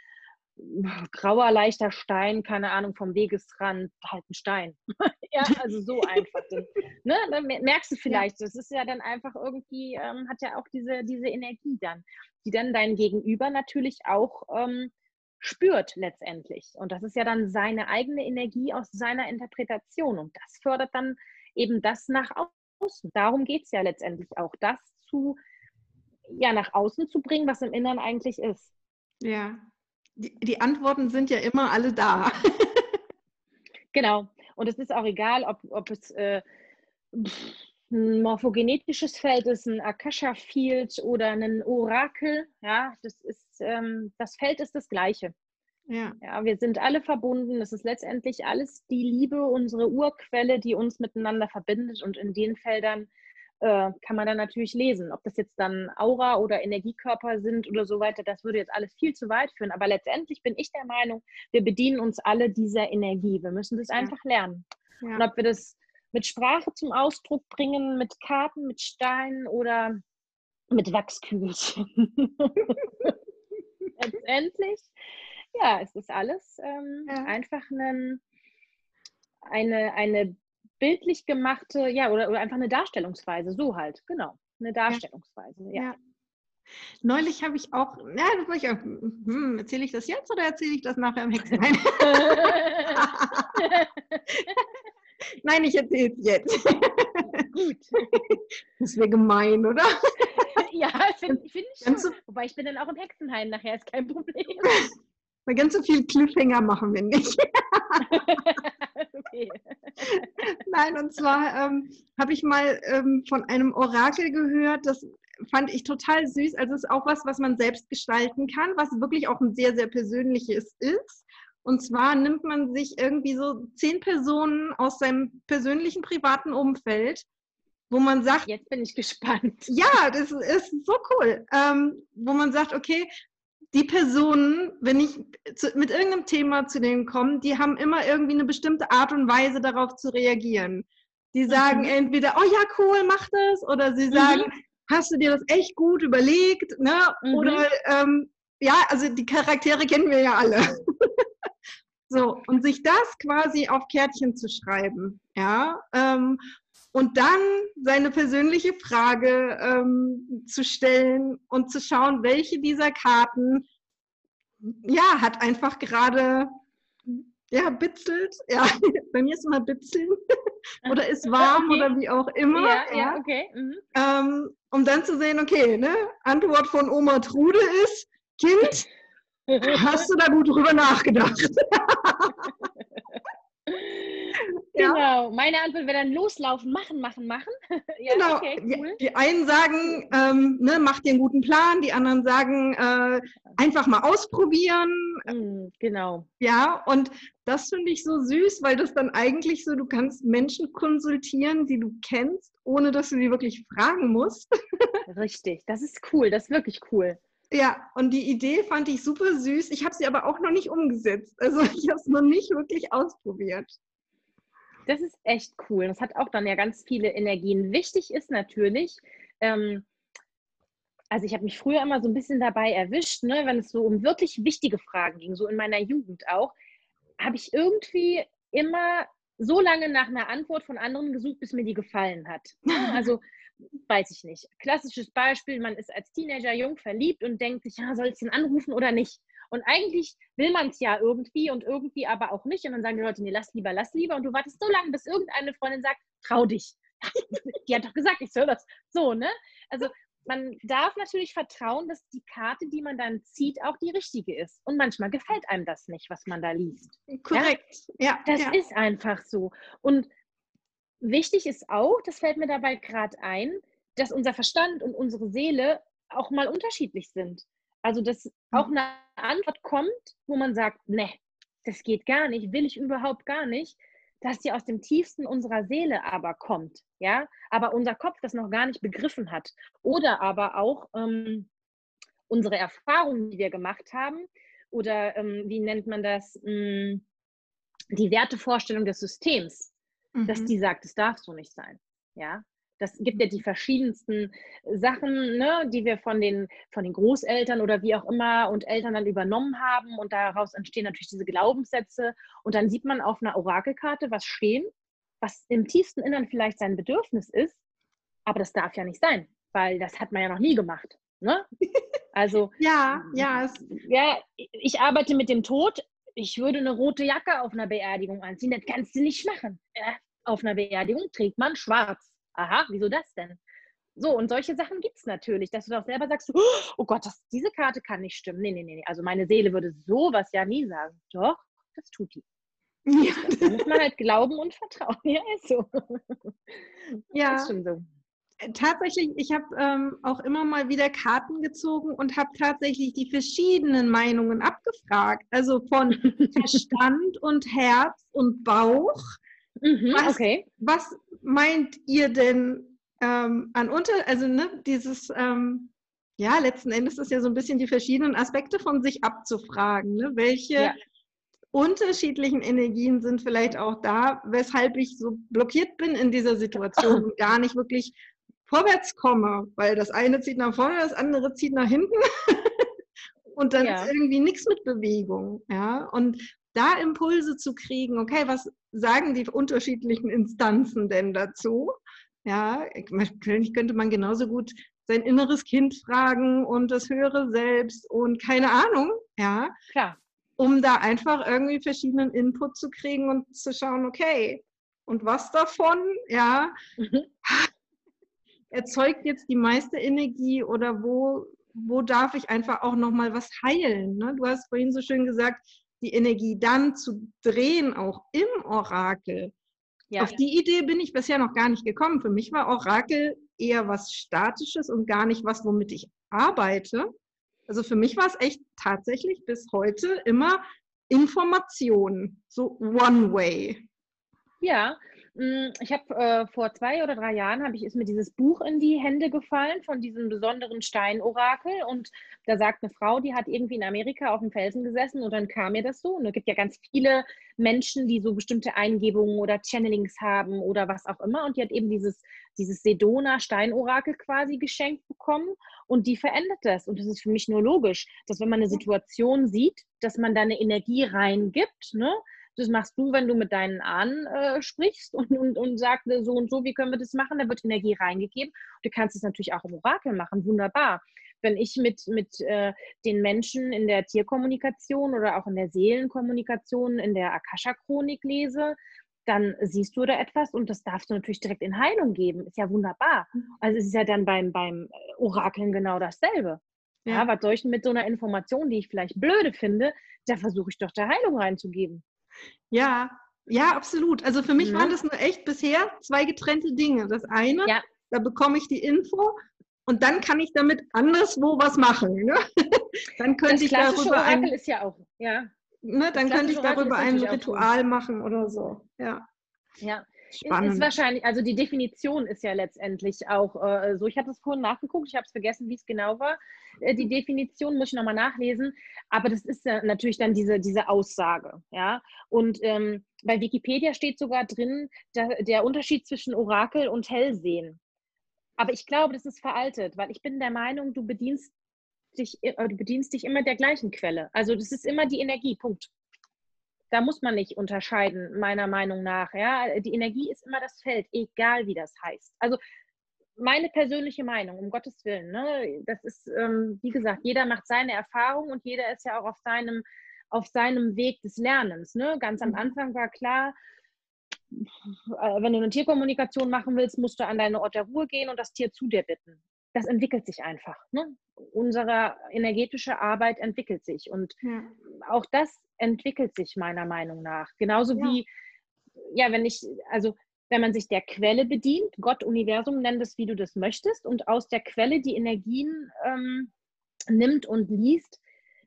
grauer, leichter Stein, keine Ahnung, vom Wegesrand, halt ein Stein. ja, also so einfach. ne? Dann merkst du vielleicht, ja. das ist ja dann einfach irgendwie, ähm, hat ja auch diese, diese Energie dann, die dann dein Gegenüber natürlich auch ähm, spürt letztendlich. Und das ist ja dann seine eigene Energie aus seiner Interpretation. Und das fördert dann eben das nach außen. Darum geht es ja letztendlich auch, das zu, ja, nach außen zu bringen, was im Inneren eigentlich ist. Ja, die, die Antworten sind ja immer alle da. genau. Und es ist auch egal, ob, ob es äh, ein morphogenetisches Feld ist, ein Akasha-Field oder ein Orakel. Ja, das ist, ähm, das Feld ist das gleiche. Ja. ja, wir sind alle verbunden. Es ist letztendlich alles die Liebe, unsere Urquelle, die uns miteinander verbindet. Und in den Feldern äh, kann man dann natürlich lesen. Ob das jetzt dann Aura oder Energiekörper sind oder so weiter, das würde jetzt alles viel zu weit führen. Aber letztendlich bin ich der Meinung, wir bedienen uns alle dieser Energie. Wir müssen das ja. einfach lernen. Ja. Und ob wir das mit Sprache zum Ausdruck bringen, mit Karten, mit Steinen oder mit Wachskügelchen. letztendlich ja, es ist alles ähm, ja. einfach einen, eine, eine bildlich gemachte, ja, oder, oder einfach eine Darstellungsweise, so halt, genau, eine Darstellungsweise, ja. ja. Neulich habe ich auch, ja, das ich auch, hm, erzähle ich das jetzt oder erzähle ich das nachher im Hexenhain? Nein, ich erzähle es jetzt. Gut. Das wäre gemein, oder? Ja, finde find ich schon. Wobei ich bin dann auch im Hexenhain nachher, ist kein Problem. Weil ganz so viel Cliffhanger machen wir nicht. okay. Nein, und zwar ähm, habe ich mal ähm, von einem Orakel gehört, das fand ich total süß. Also es ist auch was, was man selbst gestalten kann, was wirklich auch ein sehr, sehr persönliches ist. Und zwar nimmt man sich irgendwie so zehn Personen aus seinem persönlichen privaten Umfeld, wo man sagt. Jetzt bin ich gespannt. Ja, das ist so cool. Ähm, wo man sagt, okay, die Personen, wenn ich zu, mit irgendeinem Thema zu denen komme, die haben immer irgendwie eine bestimmte Art und Weise darauf zu reagieren. Die sagen mhm. entweder, oh ja, cool, mach das, oder sie sagen, mhm. hast du dir das echt gut überlegt, ne? Mhm. Oder ähm, ja, also die Charaktere kennen wir ja alle. so, und sich das quasi auf Kärtchen zu schreiben, ja, ähm, und dann seine persönliche Frage ähm, zu stellen und zu schauen, welche dieser Karten ja hat einfach gerade ja bitzelt, ja bei mir ist immer bitzeln oder ist warm okay. oder wie auch immer, ja, ja. ja okay, mhm. ähm, um dann zu sehen, okay, ne, Antwort von Oma Trude ist Kind, hast du da gut drüber nachgedacht? Genau, ja. meine Antwort wäre dann loslaufen, machen, machen, machen. ja, genau, okay, cool. die, die, einen sagen, ähm, ne, mach dir einen guten Plan, die anderen sagen, äh, einfach mal ausprobieren. Mm, genau. Ja, und das finde ich so süß, weil das dann eigentlich so, du kannst Menschen konsultieren, die du kennst, ohne dass du sie wirklich fragen musst. Richtig, das ist cool, das ist wirklich cool. Ja, und die Idee fand ich super süß. Ich habe sie aber auch noch nicht umgesetzt. Also ich habe es noch nicht wirklich ausprobiert. Das ist echt cool. Das hat auch dann ja ganz viele Energien. Wichtig ist natürlich, ähm, also ich habe mich früher immer so ein bisschen dabei erwischt, ne, wenn es so um wirklich wichtige Fragen ging, so in meiner Jugend auch, habe ich irgendwie immer so lange nach einer Antwort von anderen gesucht, bis mir die gefallen hat. Also weiß ich nicht. Klassisches Beispiel, man ist als Teenager jung verliebt und denkt sich, ja, soll ich ihn anrufen oder nicht? Und eigentlich will man es ja irgendwie und irgendwie aber auch nicht. Und dann sagen die Leute, nee, lass lieber, lass lieber. Und du wartest so lange, bis irgendeine Freundin sagt, trau dich. die hat doch gesagt, ich soll das. So, ne? Also man darf natürlich vertrauen, dass die Karte, die man dann zieht, auch die richtige ist. Und manchmal gefällt einem das nicht, was man da liest. Korrekt. Ja, ja das ja. ist einfach so. Und wichtig ist auch, das fällt mir dabei gerade ein, dass unser Verstand und unsere Seele auch mal unterschiedlich sind. Also, dass auch eine Antwort kommt, wo man sagt, ne, das geht gar nicht, will ich überhaupt gar nicht, dass die aus dem tiefsten unserer Seele aber kommt, ja, aber unser Kopf das noch gar nicht begriffen hat. Oder aber auch ähm, unsere Erfahrungen, die wir gemacht haben, oder ähm, wie nennt man das, hm, die Wertevorstellung des Systems, mhm. dass die sagt, es darf so nicht sein, ja. Das gibt ja die verschiedensten Sachen, ne, die wir von den, von den Großeltern oder wie auch immer und Eltern dann übernommen haben. Und daraus entstehen natürlich diese Glaubenssätze. Und dann sieht man auf einer Orakelkarte was stehen, was im tiefsten Innern vielleicht sein Bedürfnis ist. Aber das darf ja nicht sein, weil das hat man ja noch nie gemacht. Ne? Also, ja, ja, ja, ich arbeite mit dem Tod. Ich würde eine rote Jacke auf einer Beerdigung anziehen. Das kannst du nicht machen. Auf einer Beerdigung trägt man schwarz aha, wieso das denn? So, und solche Sachen gibt es natürlich, dass du doch selber sagst, oh Gott, das, diese Karte kann nicht stimmen. Nee, nee, nee, also meine Seele würde sowas ja nie sagen. Doch, das tut die. Ja. Da muss man halt glauben und vertrauen. Ja, ist so. Ja. ist schon so. Äh, tatsächlich, ich habe ähm, auch immer mal wieder Karten gezogen und habe tatsächlich die verschiedenen Meinungen abgefragt. Also von Verstand und Herz und Bauch Mhm, was, okay. Was meint ihr denn ähm, an unter, also ne, dieses, ähm, ja, letzten Endes ist ja so ein bisschen die verschiedenen Aspekte von sich abzufragen. Ne? Welche ja. unterschiedlichen Energien sind vielleicht auch da, weshalb ich so blockiert bin in dieser Situation und gar nicht wirklich vorwärts komme, weil das eine zieht nach vorne, das andere zieht nach hinten. und dann ja. ist irgendwie nichts mit Bewegung. Ja, und da Impulse zu kriegen, okay, was sagen die unterschiedlichen Instanzen denn dazu? Ja, natürlich könnte man genauso gut sein inneres Kind fragen und das höhere Selbst und keine Ahnung, ja. Klar. Um da einfach irgendwie verschiedenen Input zu kriegen und zu schauen, okay, und was davon, ja, mhm. erzeugt jetzt die meiste Energie oder wo, wo darf ich einfach auch nochmal was heilen? Ne? Du hast vorhin so schön gesagt, die Energie dann zu drehen, auch im Orakel. Ja. Auf die Idee bin ich bisher noch gar nicht gekommen. Für mich war Orakel eher was Statisches und gar nicht was, womit ich arbeite. Also für mich war es echt tatsächlich bis heute immer Information, so One Way. Ja, ich habe äh, vor zwei oder drei Jahren habe ich ist mir dieses Buch in die Hände gefallen von diesem besonderen Steinorakel. Und da sagt eine Frau, die hat irgendwie in Amerika auf dem Felsen gesessen und dann kam mir das so. Und es gibt ja ganz viele Menschen, die so bestimmte Eingebungen oder Channelings haben oder was auch immer. Und die hat eben dieses dieses Sedona Steinorakel quasi geschenkt bekommen. Und die verändert das. Und das ist für mich nur logisch, dass wenn man eine Situation sieht, dass man da eine Energie reingibt, ne? Das machst du, wenn du mit deinen Ahnen äh, sprichst und, und, und sagst, so und so, wie können wir das machen? Da wird Energie reingegeben. Du kannst es natürlich auch im Orakel machen, wunderbar. Wenn ich mit, mit äh, den Menschen in der Tierkommunikation oder auch in der Seelenkommunikation, in der Akasha-Chronik lese, dann siehst du da etwas und das darfst du natürlich direkt in Heilung geben. Ist ja wunderbar. Mhm. Also es ist ja dann beim, beim Orakeln genau dasselbe. Ja. ja, was soll ich mit so einer Information, die ich vielleicht blöde finde, da versuche ich doch der Heilung reinzugeben. Ja, ja, absolut. Also für mich mhm. waren das nur echt bisher zwei getrennte Dinge. Das eine, ja. da bekomme ich die Info und dann kann ich damit anderswo was machen. Ne? dann könnte das ich darüber ein, ist ja auch, ja. Ne, dann könnte ich darüber ein Ritual machen oder so. Ja. Ja, Spannend. Ist wahrscheinlich, also die Definition ist ja letztendlich auch äh, so. Ich habe es vorhin nachgeguckt, ich habe es vergessen, wie es genau war. Äh, die Definition muss ich nochmal nachlesen, aber das ist ja natürlich dann diese, diese Aussage. Ja? Und ähm, bei Wikipedia steht sogar drin, der, der Unterschied zwischen Orakel und Hellsehen. Aber ich glaube, das ist veraltet, weil ich bin der Meinung, du bedienst dich, äh, du bedienst dich immer der gleichen Quelle. Also das ist immer die Energie, Punkt da muss man nicht unterscheiden, meiner Meinung nach. Ja? Die Energie ist immer das Feld, egal wie das heißt. Also meine persönliche Meinung, um Gottes Willen. Ne? Das ist, ähm, wie gesagt, jeder macht seine Erfahrung und jeder ist ja auch auf seinem, auf seinem Weg des Lernens. Ne? Ganz am mhm. Anfang war klar, äh, wenn du eine Tierkommunikation machen willst, musst du an deine Ort der Ruhe gehen und das Tier zu dir bitten. Das entwickelt sich einfach. Ne? Unsere energetische Arbeit entwickelt sich. Und ja. auch das entwickelt sich meiner Meinung nach. Genauso ja. wie, ja, wenn ich, also wenn man sich der Quelle bedient, Gott, Universum, nenn das, wie du das möchtest, und aus der Quelle die Energien ähm, nimmt und liest,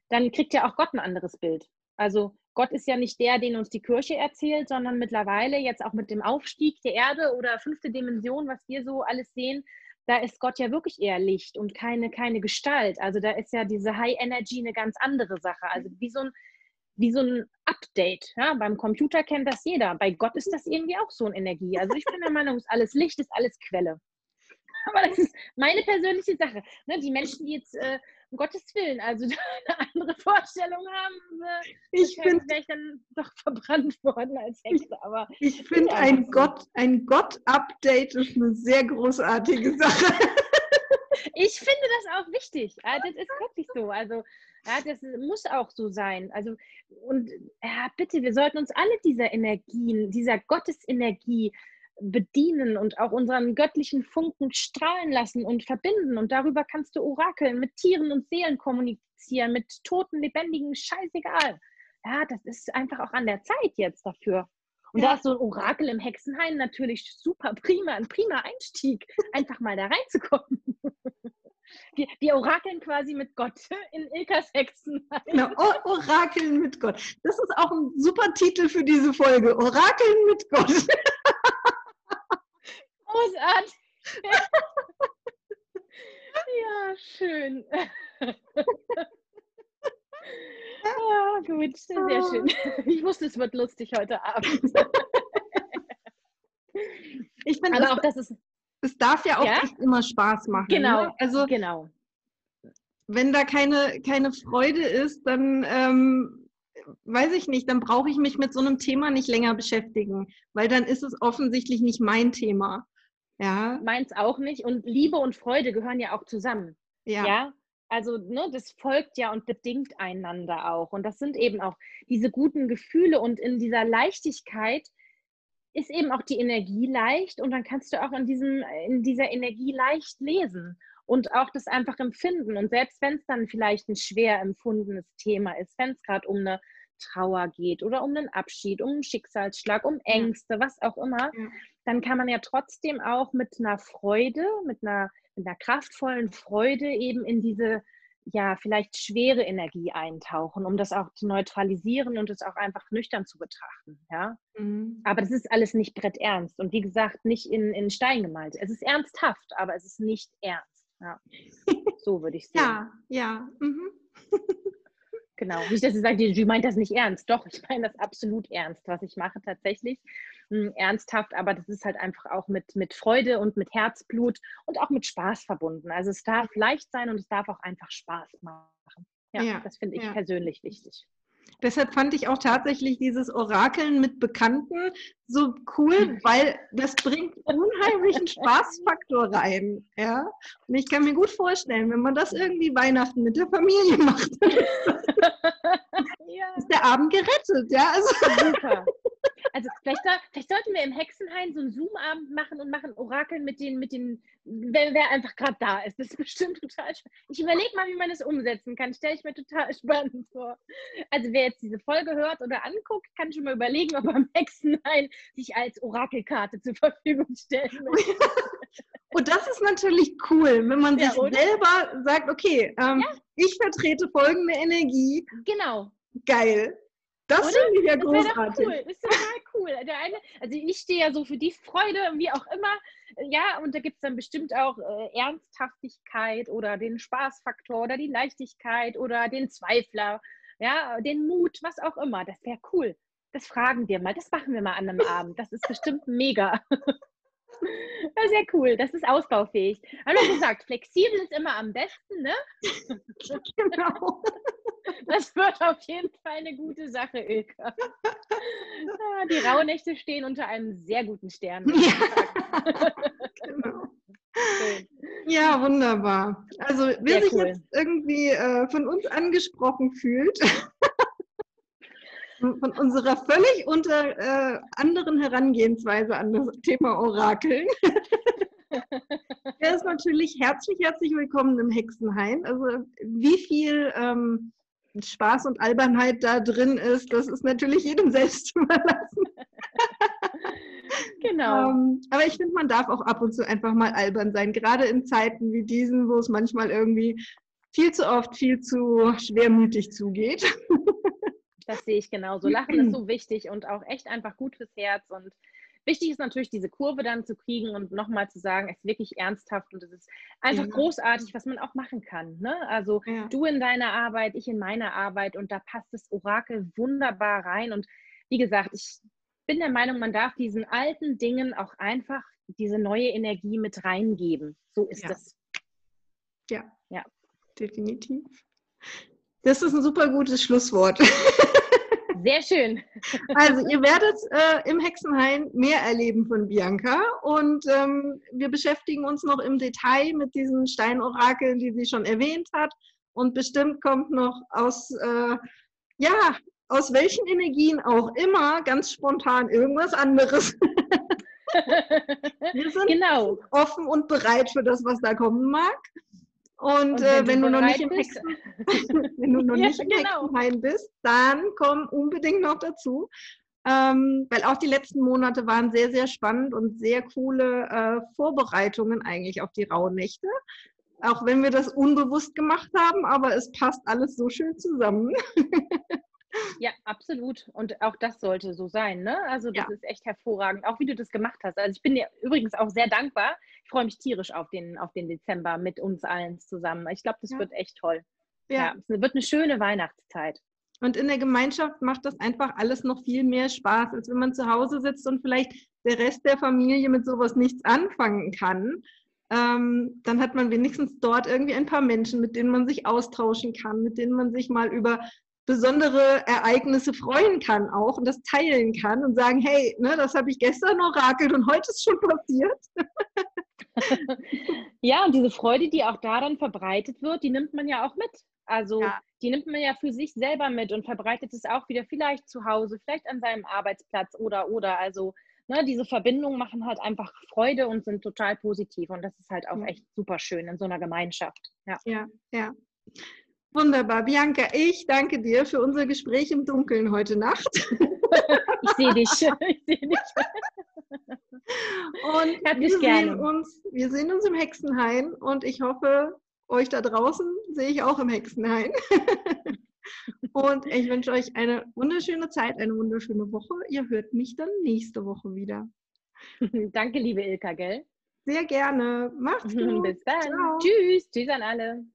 dann kriegt ja auch Gott ein anderes Bild. Also Gott ist ja nicht der, den uns die Kirche erzählt, sondern mittlerweile jetzt auch mit dem Aufstieg der Erde oder fünfte Dimension, was wir so alles sehen, da ist Gott ja wirklich eher Licht und keine, keine Gestalt. Also da ist ja diese High Energy eine ganz andere Sache. Also wie so ein, wie so ein Update. Ja? Beim Computer kennt das jeder. Bei Gott ist das irgendwie auch so eine Energie. Also ich bin der Meinung, ist alles Licht, ist alles Quelle. Aber das ist meine persönliche Sache. Ne? Die Menschen, die jetzt äh, um Gottes Willen, also eine andere Vorstellung haben, äh, ich bin vielleicht dann doch verbrannt worden als Hexe. Aber ich finde ein Gott, ein Gott-Update ist eine sehr großartige Sache. ich finde das auch wichtig. Das ist wirklich so. Also ja, das muss auch so sein. Also, und ja, bitte, wir sollten uns alle dieser Energien, dieser Gottesenergie bedienen und auch unseren göttlichen Funken strahlen lassen und verbinden. Und darüber kannst du orakeln, mit Tieren und Seelen kommunizieren, mit toten, lebendigen, scheißegal. Ja, das ist einfach auch an der Zeit jetzt dafür. Und ja. da ist so ein Orakel im Hexenhain natürlich super prima, ein prima Einstieg, einfach mal da reinzukommen. Wir, wir, orakeln quasi mit Gott in Ilkas Hexenhain. Genau, Orakeln mit Gott. Das ist auch ein super Titel für diese Folge. Orakeln mit Gott. Großartig. ja, schön. Ja, gut, sehr schön. Ich wusste, es wird lustig heute Abend. Ich finde, das, auch das ist. Es darf ja auch ja? nicht immer Spaß machen. Genau. Ne? Also, genau. Wenn da keine, keine Freude ist, dann ähm, weiß ich nicht, dann brauche ich mich mit so einem Thema nicht länger beschäftigen, weil dann ist es offensichtlich nicht mein Thema. Ja. Meins auch nicht. Und Liebe und Freude gehören ja auch zusammen. Ja. ja? Also, ne, das folgt ja und bedingt einander auch. Und das sind eben auch diese guten Gefühle. Und in dieser Leichtigkeit ist eben auch die Energie leicht. Und dann kannst du auch in, diesem, in dieser Energie leicht lesen und auch das einfach empfinden. Und selbst wenn es dann vielleicht ein schwer empfundenes Thema ist, wenn es gerade um eine Trauer geht oder um einen Abschied, um einen Schicksalsschlag, um Ängste, was auch immer, dann kann man ja trotzdem auch mit einer Freude, mit einer, einer kraftvollen Freude eben in diese ja, vielleicht schwere Energie eintauchen, um das auch zu neutralisieren und es auch einfach nüchtern zu betrachten. Ja? Mhm. Aber das ist alles nicht bretternst und wie gesagt, nicht in, in Stein gemalt. Es ist ernsthaft, aber es ist nicht ernst. Ja. So würde ich sagen. Ja, ja. Mhm. Genau. Nicht, dass sie sagt, sie meint das nicht ernst. Doch, ich meine das absolut ernst, was ich mache tatsächlich. Hm, ernsthaft, aber das ist halt einfach auch mit, mit Freude und mit Herzblut und auch mit Spaß verbunden. Also es darf leicht sein und es darf auch einfach Spaß machen. Ja, ja das finde ich ja. persönlich wichtig. Deshalb fand ich auch tatsächlich dieses Orakeln mit Bekannten so cool, hm. weil das bringt unheimlichen Spaßfaktor rein. Ja? Und ich kann mir gut vorstellen, wenn man das irgendwie Weihnachten mit der Familie macht, ja. ist der Abend gerettet. Ja? Also Super. Also vielleicht, vielleicht, sollten wir im Hexenhain so einen Zoom-Abend machen und machen Orakeln mit den, mit den, wer, wer einfach gerade da ist. Das ist bestimmt total spannend. Ich überlege mal, wie man das umsetzen kann. Stelle ich mir total spannend vor. Also wer jetzt diese Folge hört oder anguckt, kann schon mal überlegen, ob er im Hexenhain sich als Orakelkarte zur Verfügung stellen möchte. Und das ist natürlich cool, wenn man ja, sich oder? selber sagt, okay, ähm, ja. ich vertrete folgende Energie. Genau. Geil. Das finde ich ja großartig. Das ist total cool. Der eine, also ich stehe ja so für die Freude, wie auch immer. Ja, und da gibt es dann bestimmt auch äh, Ernsthaftigkeit oder den Spaßfaktor oder die Leichtigkeit oder den Zweifler, ja, den Mut, was auch immer. Das wäre cool. Das fragen wir mal, das machen wir mal an einem Abend. Das ist bestimmt mega. Das ist ja cool, das ist ausbaufähig. Haben wir gesagt, flexibel ist immer am besten, ne? Genau. Das wird auf jeden Fall eine gute Sache, Ilka. Ja, die Rauhnächte stehen unter einem sehr guten Stern. Ja, genau. ja wunderbar. Also wer sehr sich cool. jetzt irgendwie äh, von uns angesprochen fühlt, von unserer völlig unter äh, anderen Herangehensweise an das Thema Orakeln. Er ist natürlich herzlich, herzlich willkommen im Hexenhain. Also wie viel ähm, Spaß und Albernheit da drin ist, das ist natürlich jedem selbst überlassen. Genau. Ähm, aber ich finde, man darf auch ab und zu einfach mal albern sein, gerade in Zeiten wie diesen, wo es manchmal irgendwie viel zu oft viel zu schwermütig zugeht. Das sehe ich genauso. Lachen ist so wichtig und auch echt einfach gut fürs Herz. Und wichtig ist natürlich, diese Kurve dann zu kriegen und nochmal zu sagen, es ist wirklich ernsthaft und es ist einfach ja. großartig, was man auch machen kann. Ne? Also ja. du in deiner Arbeit, ich in meiner Arbeit und da passt das Orakel wunderbar rein. Und wie gesagt, ich bin der Meinung, man darf diesen alten Dingen auch einfach diese neue Energie mit reingeben. So ist ja. das. Ja. Ja. Definitiv. Das ist ein super gutes Schlusswort. Sehr schön. Also ihr werdet äh, im Hexenhain mehr erleben von Bianca und ähm, wir beschäftigen uns noch im Detail mit diesen Steinorakeln, die sie schon erwähnt hat und bestimmt kommt noch aus, äh, ja, aus welchen Energien auch immer ganz spontan irgendwas anderes. wir sind genau. offen und bereit für das, was da kommen mag. Und, äh, wenn, wenn, du noch nicht im Hexen, wenn du noch ja, nicht im genau. Hexenhain bist, dann komm unbedingt noch dazu. Ähm, weil auch die letzten Monate waren sehr, sehr spannend und sehr coole äh, Vorbereitungen eigentlich auf die Rauhnächte. Auch wenn wir das unbewusst gemacht haben, aber es passt alles so schön zusammen. Ja, absolut. Und auch das sollte so sein. Ne? Also das ja. ist echt hervorragend, auch wie du das gemacht hast. Also ich bin dir übrigens auch sehr dankbar. Ich freue mich tierisch auf den, auf den Dezember mit uns allen zusammen. Ich glaube, das ja. wird echt toll. Ja. ja, es wird eine schöne Weihnachtszeit. Und in der Gemeinschaft macht das einfach alles noch viel mehr Spaß, als wenn man zu Hause sitzt und vielleicht der Rest der Familie mit sowas nichts anfangen kann. Ähm, dann hat man wenigstens dort irgendwie ein paar Menschen, mit denen man sich austauschen kann, mit denen man sich mal über besondere Ereignisse freuen kann auch und das teilen kann und sagen, hey, ne, das habe ich gestern orakelt und heute ist schon passiert. ja, und diese Freude, die auch da dann verbreitet wird, die nimmt man ja auch mit. Also ja. die nimmt man ja für sich selber mit und verbreitet es auch wieder vielleicht zu Hause, vielleicht an seinem Arbeitsplatz oder oder. Also ne, diese Verbindungen machen halt einfach Freude und sind total positiv und das ist halt auch echt super schön in so einer Gemeinschaft. Ja, ja. ja. Wunderbar. Bianca, ich danke dir für unser Gespräch im Dunkeln heute Nacht. Ich sehe dich. Ich sehe dich. Und wir sehen, uns, wir sehen uns im Hexenhain und ich hoffe, euch da draußen sehe ich auch im Hexenhain. Und ich wünsche euch eine wunderschöne Zeit, eine wunderschöne Woche. Ihr hört mich dann nächste Woche wieder. Danke, liebe Ilka, gell? Sehr gerne. Macht's gut. Bis dann. Ciao. Tschüss. Tschüss an alle.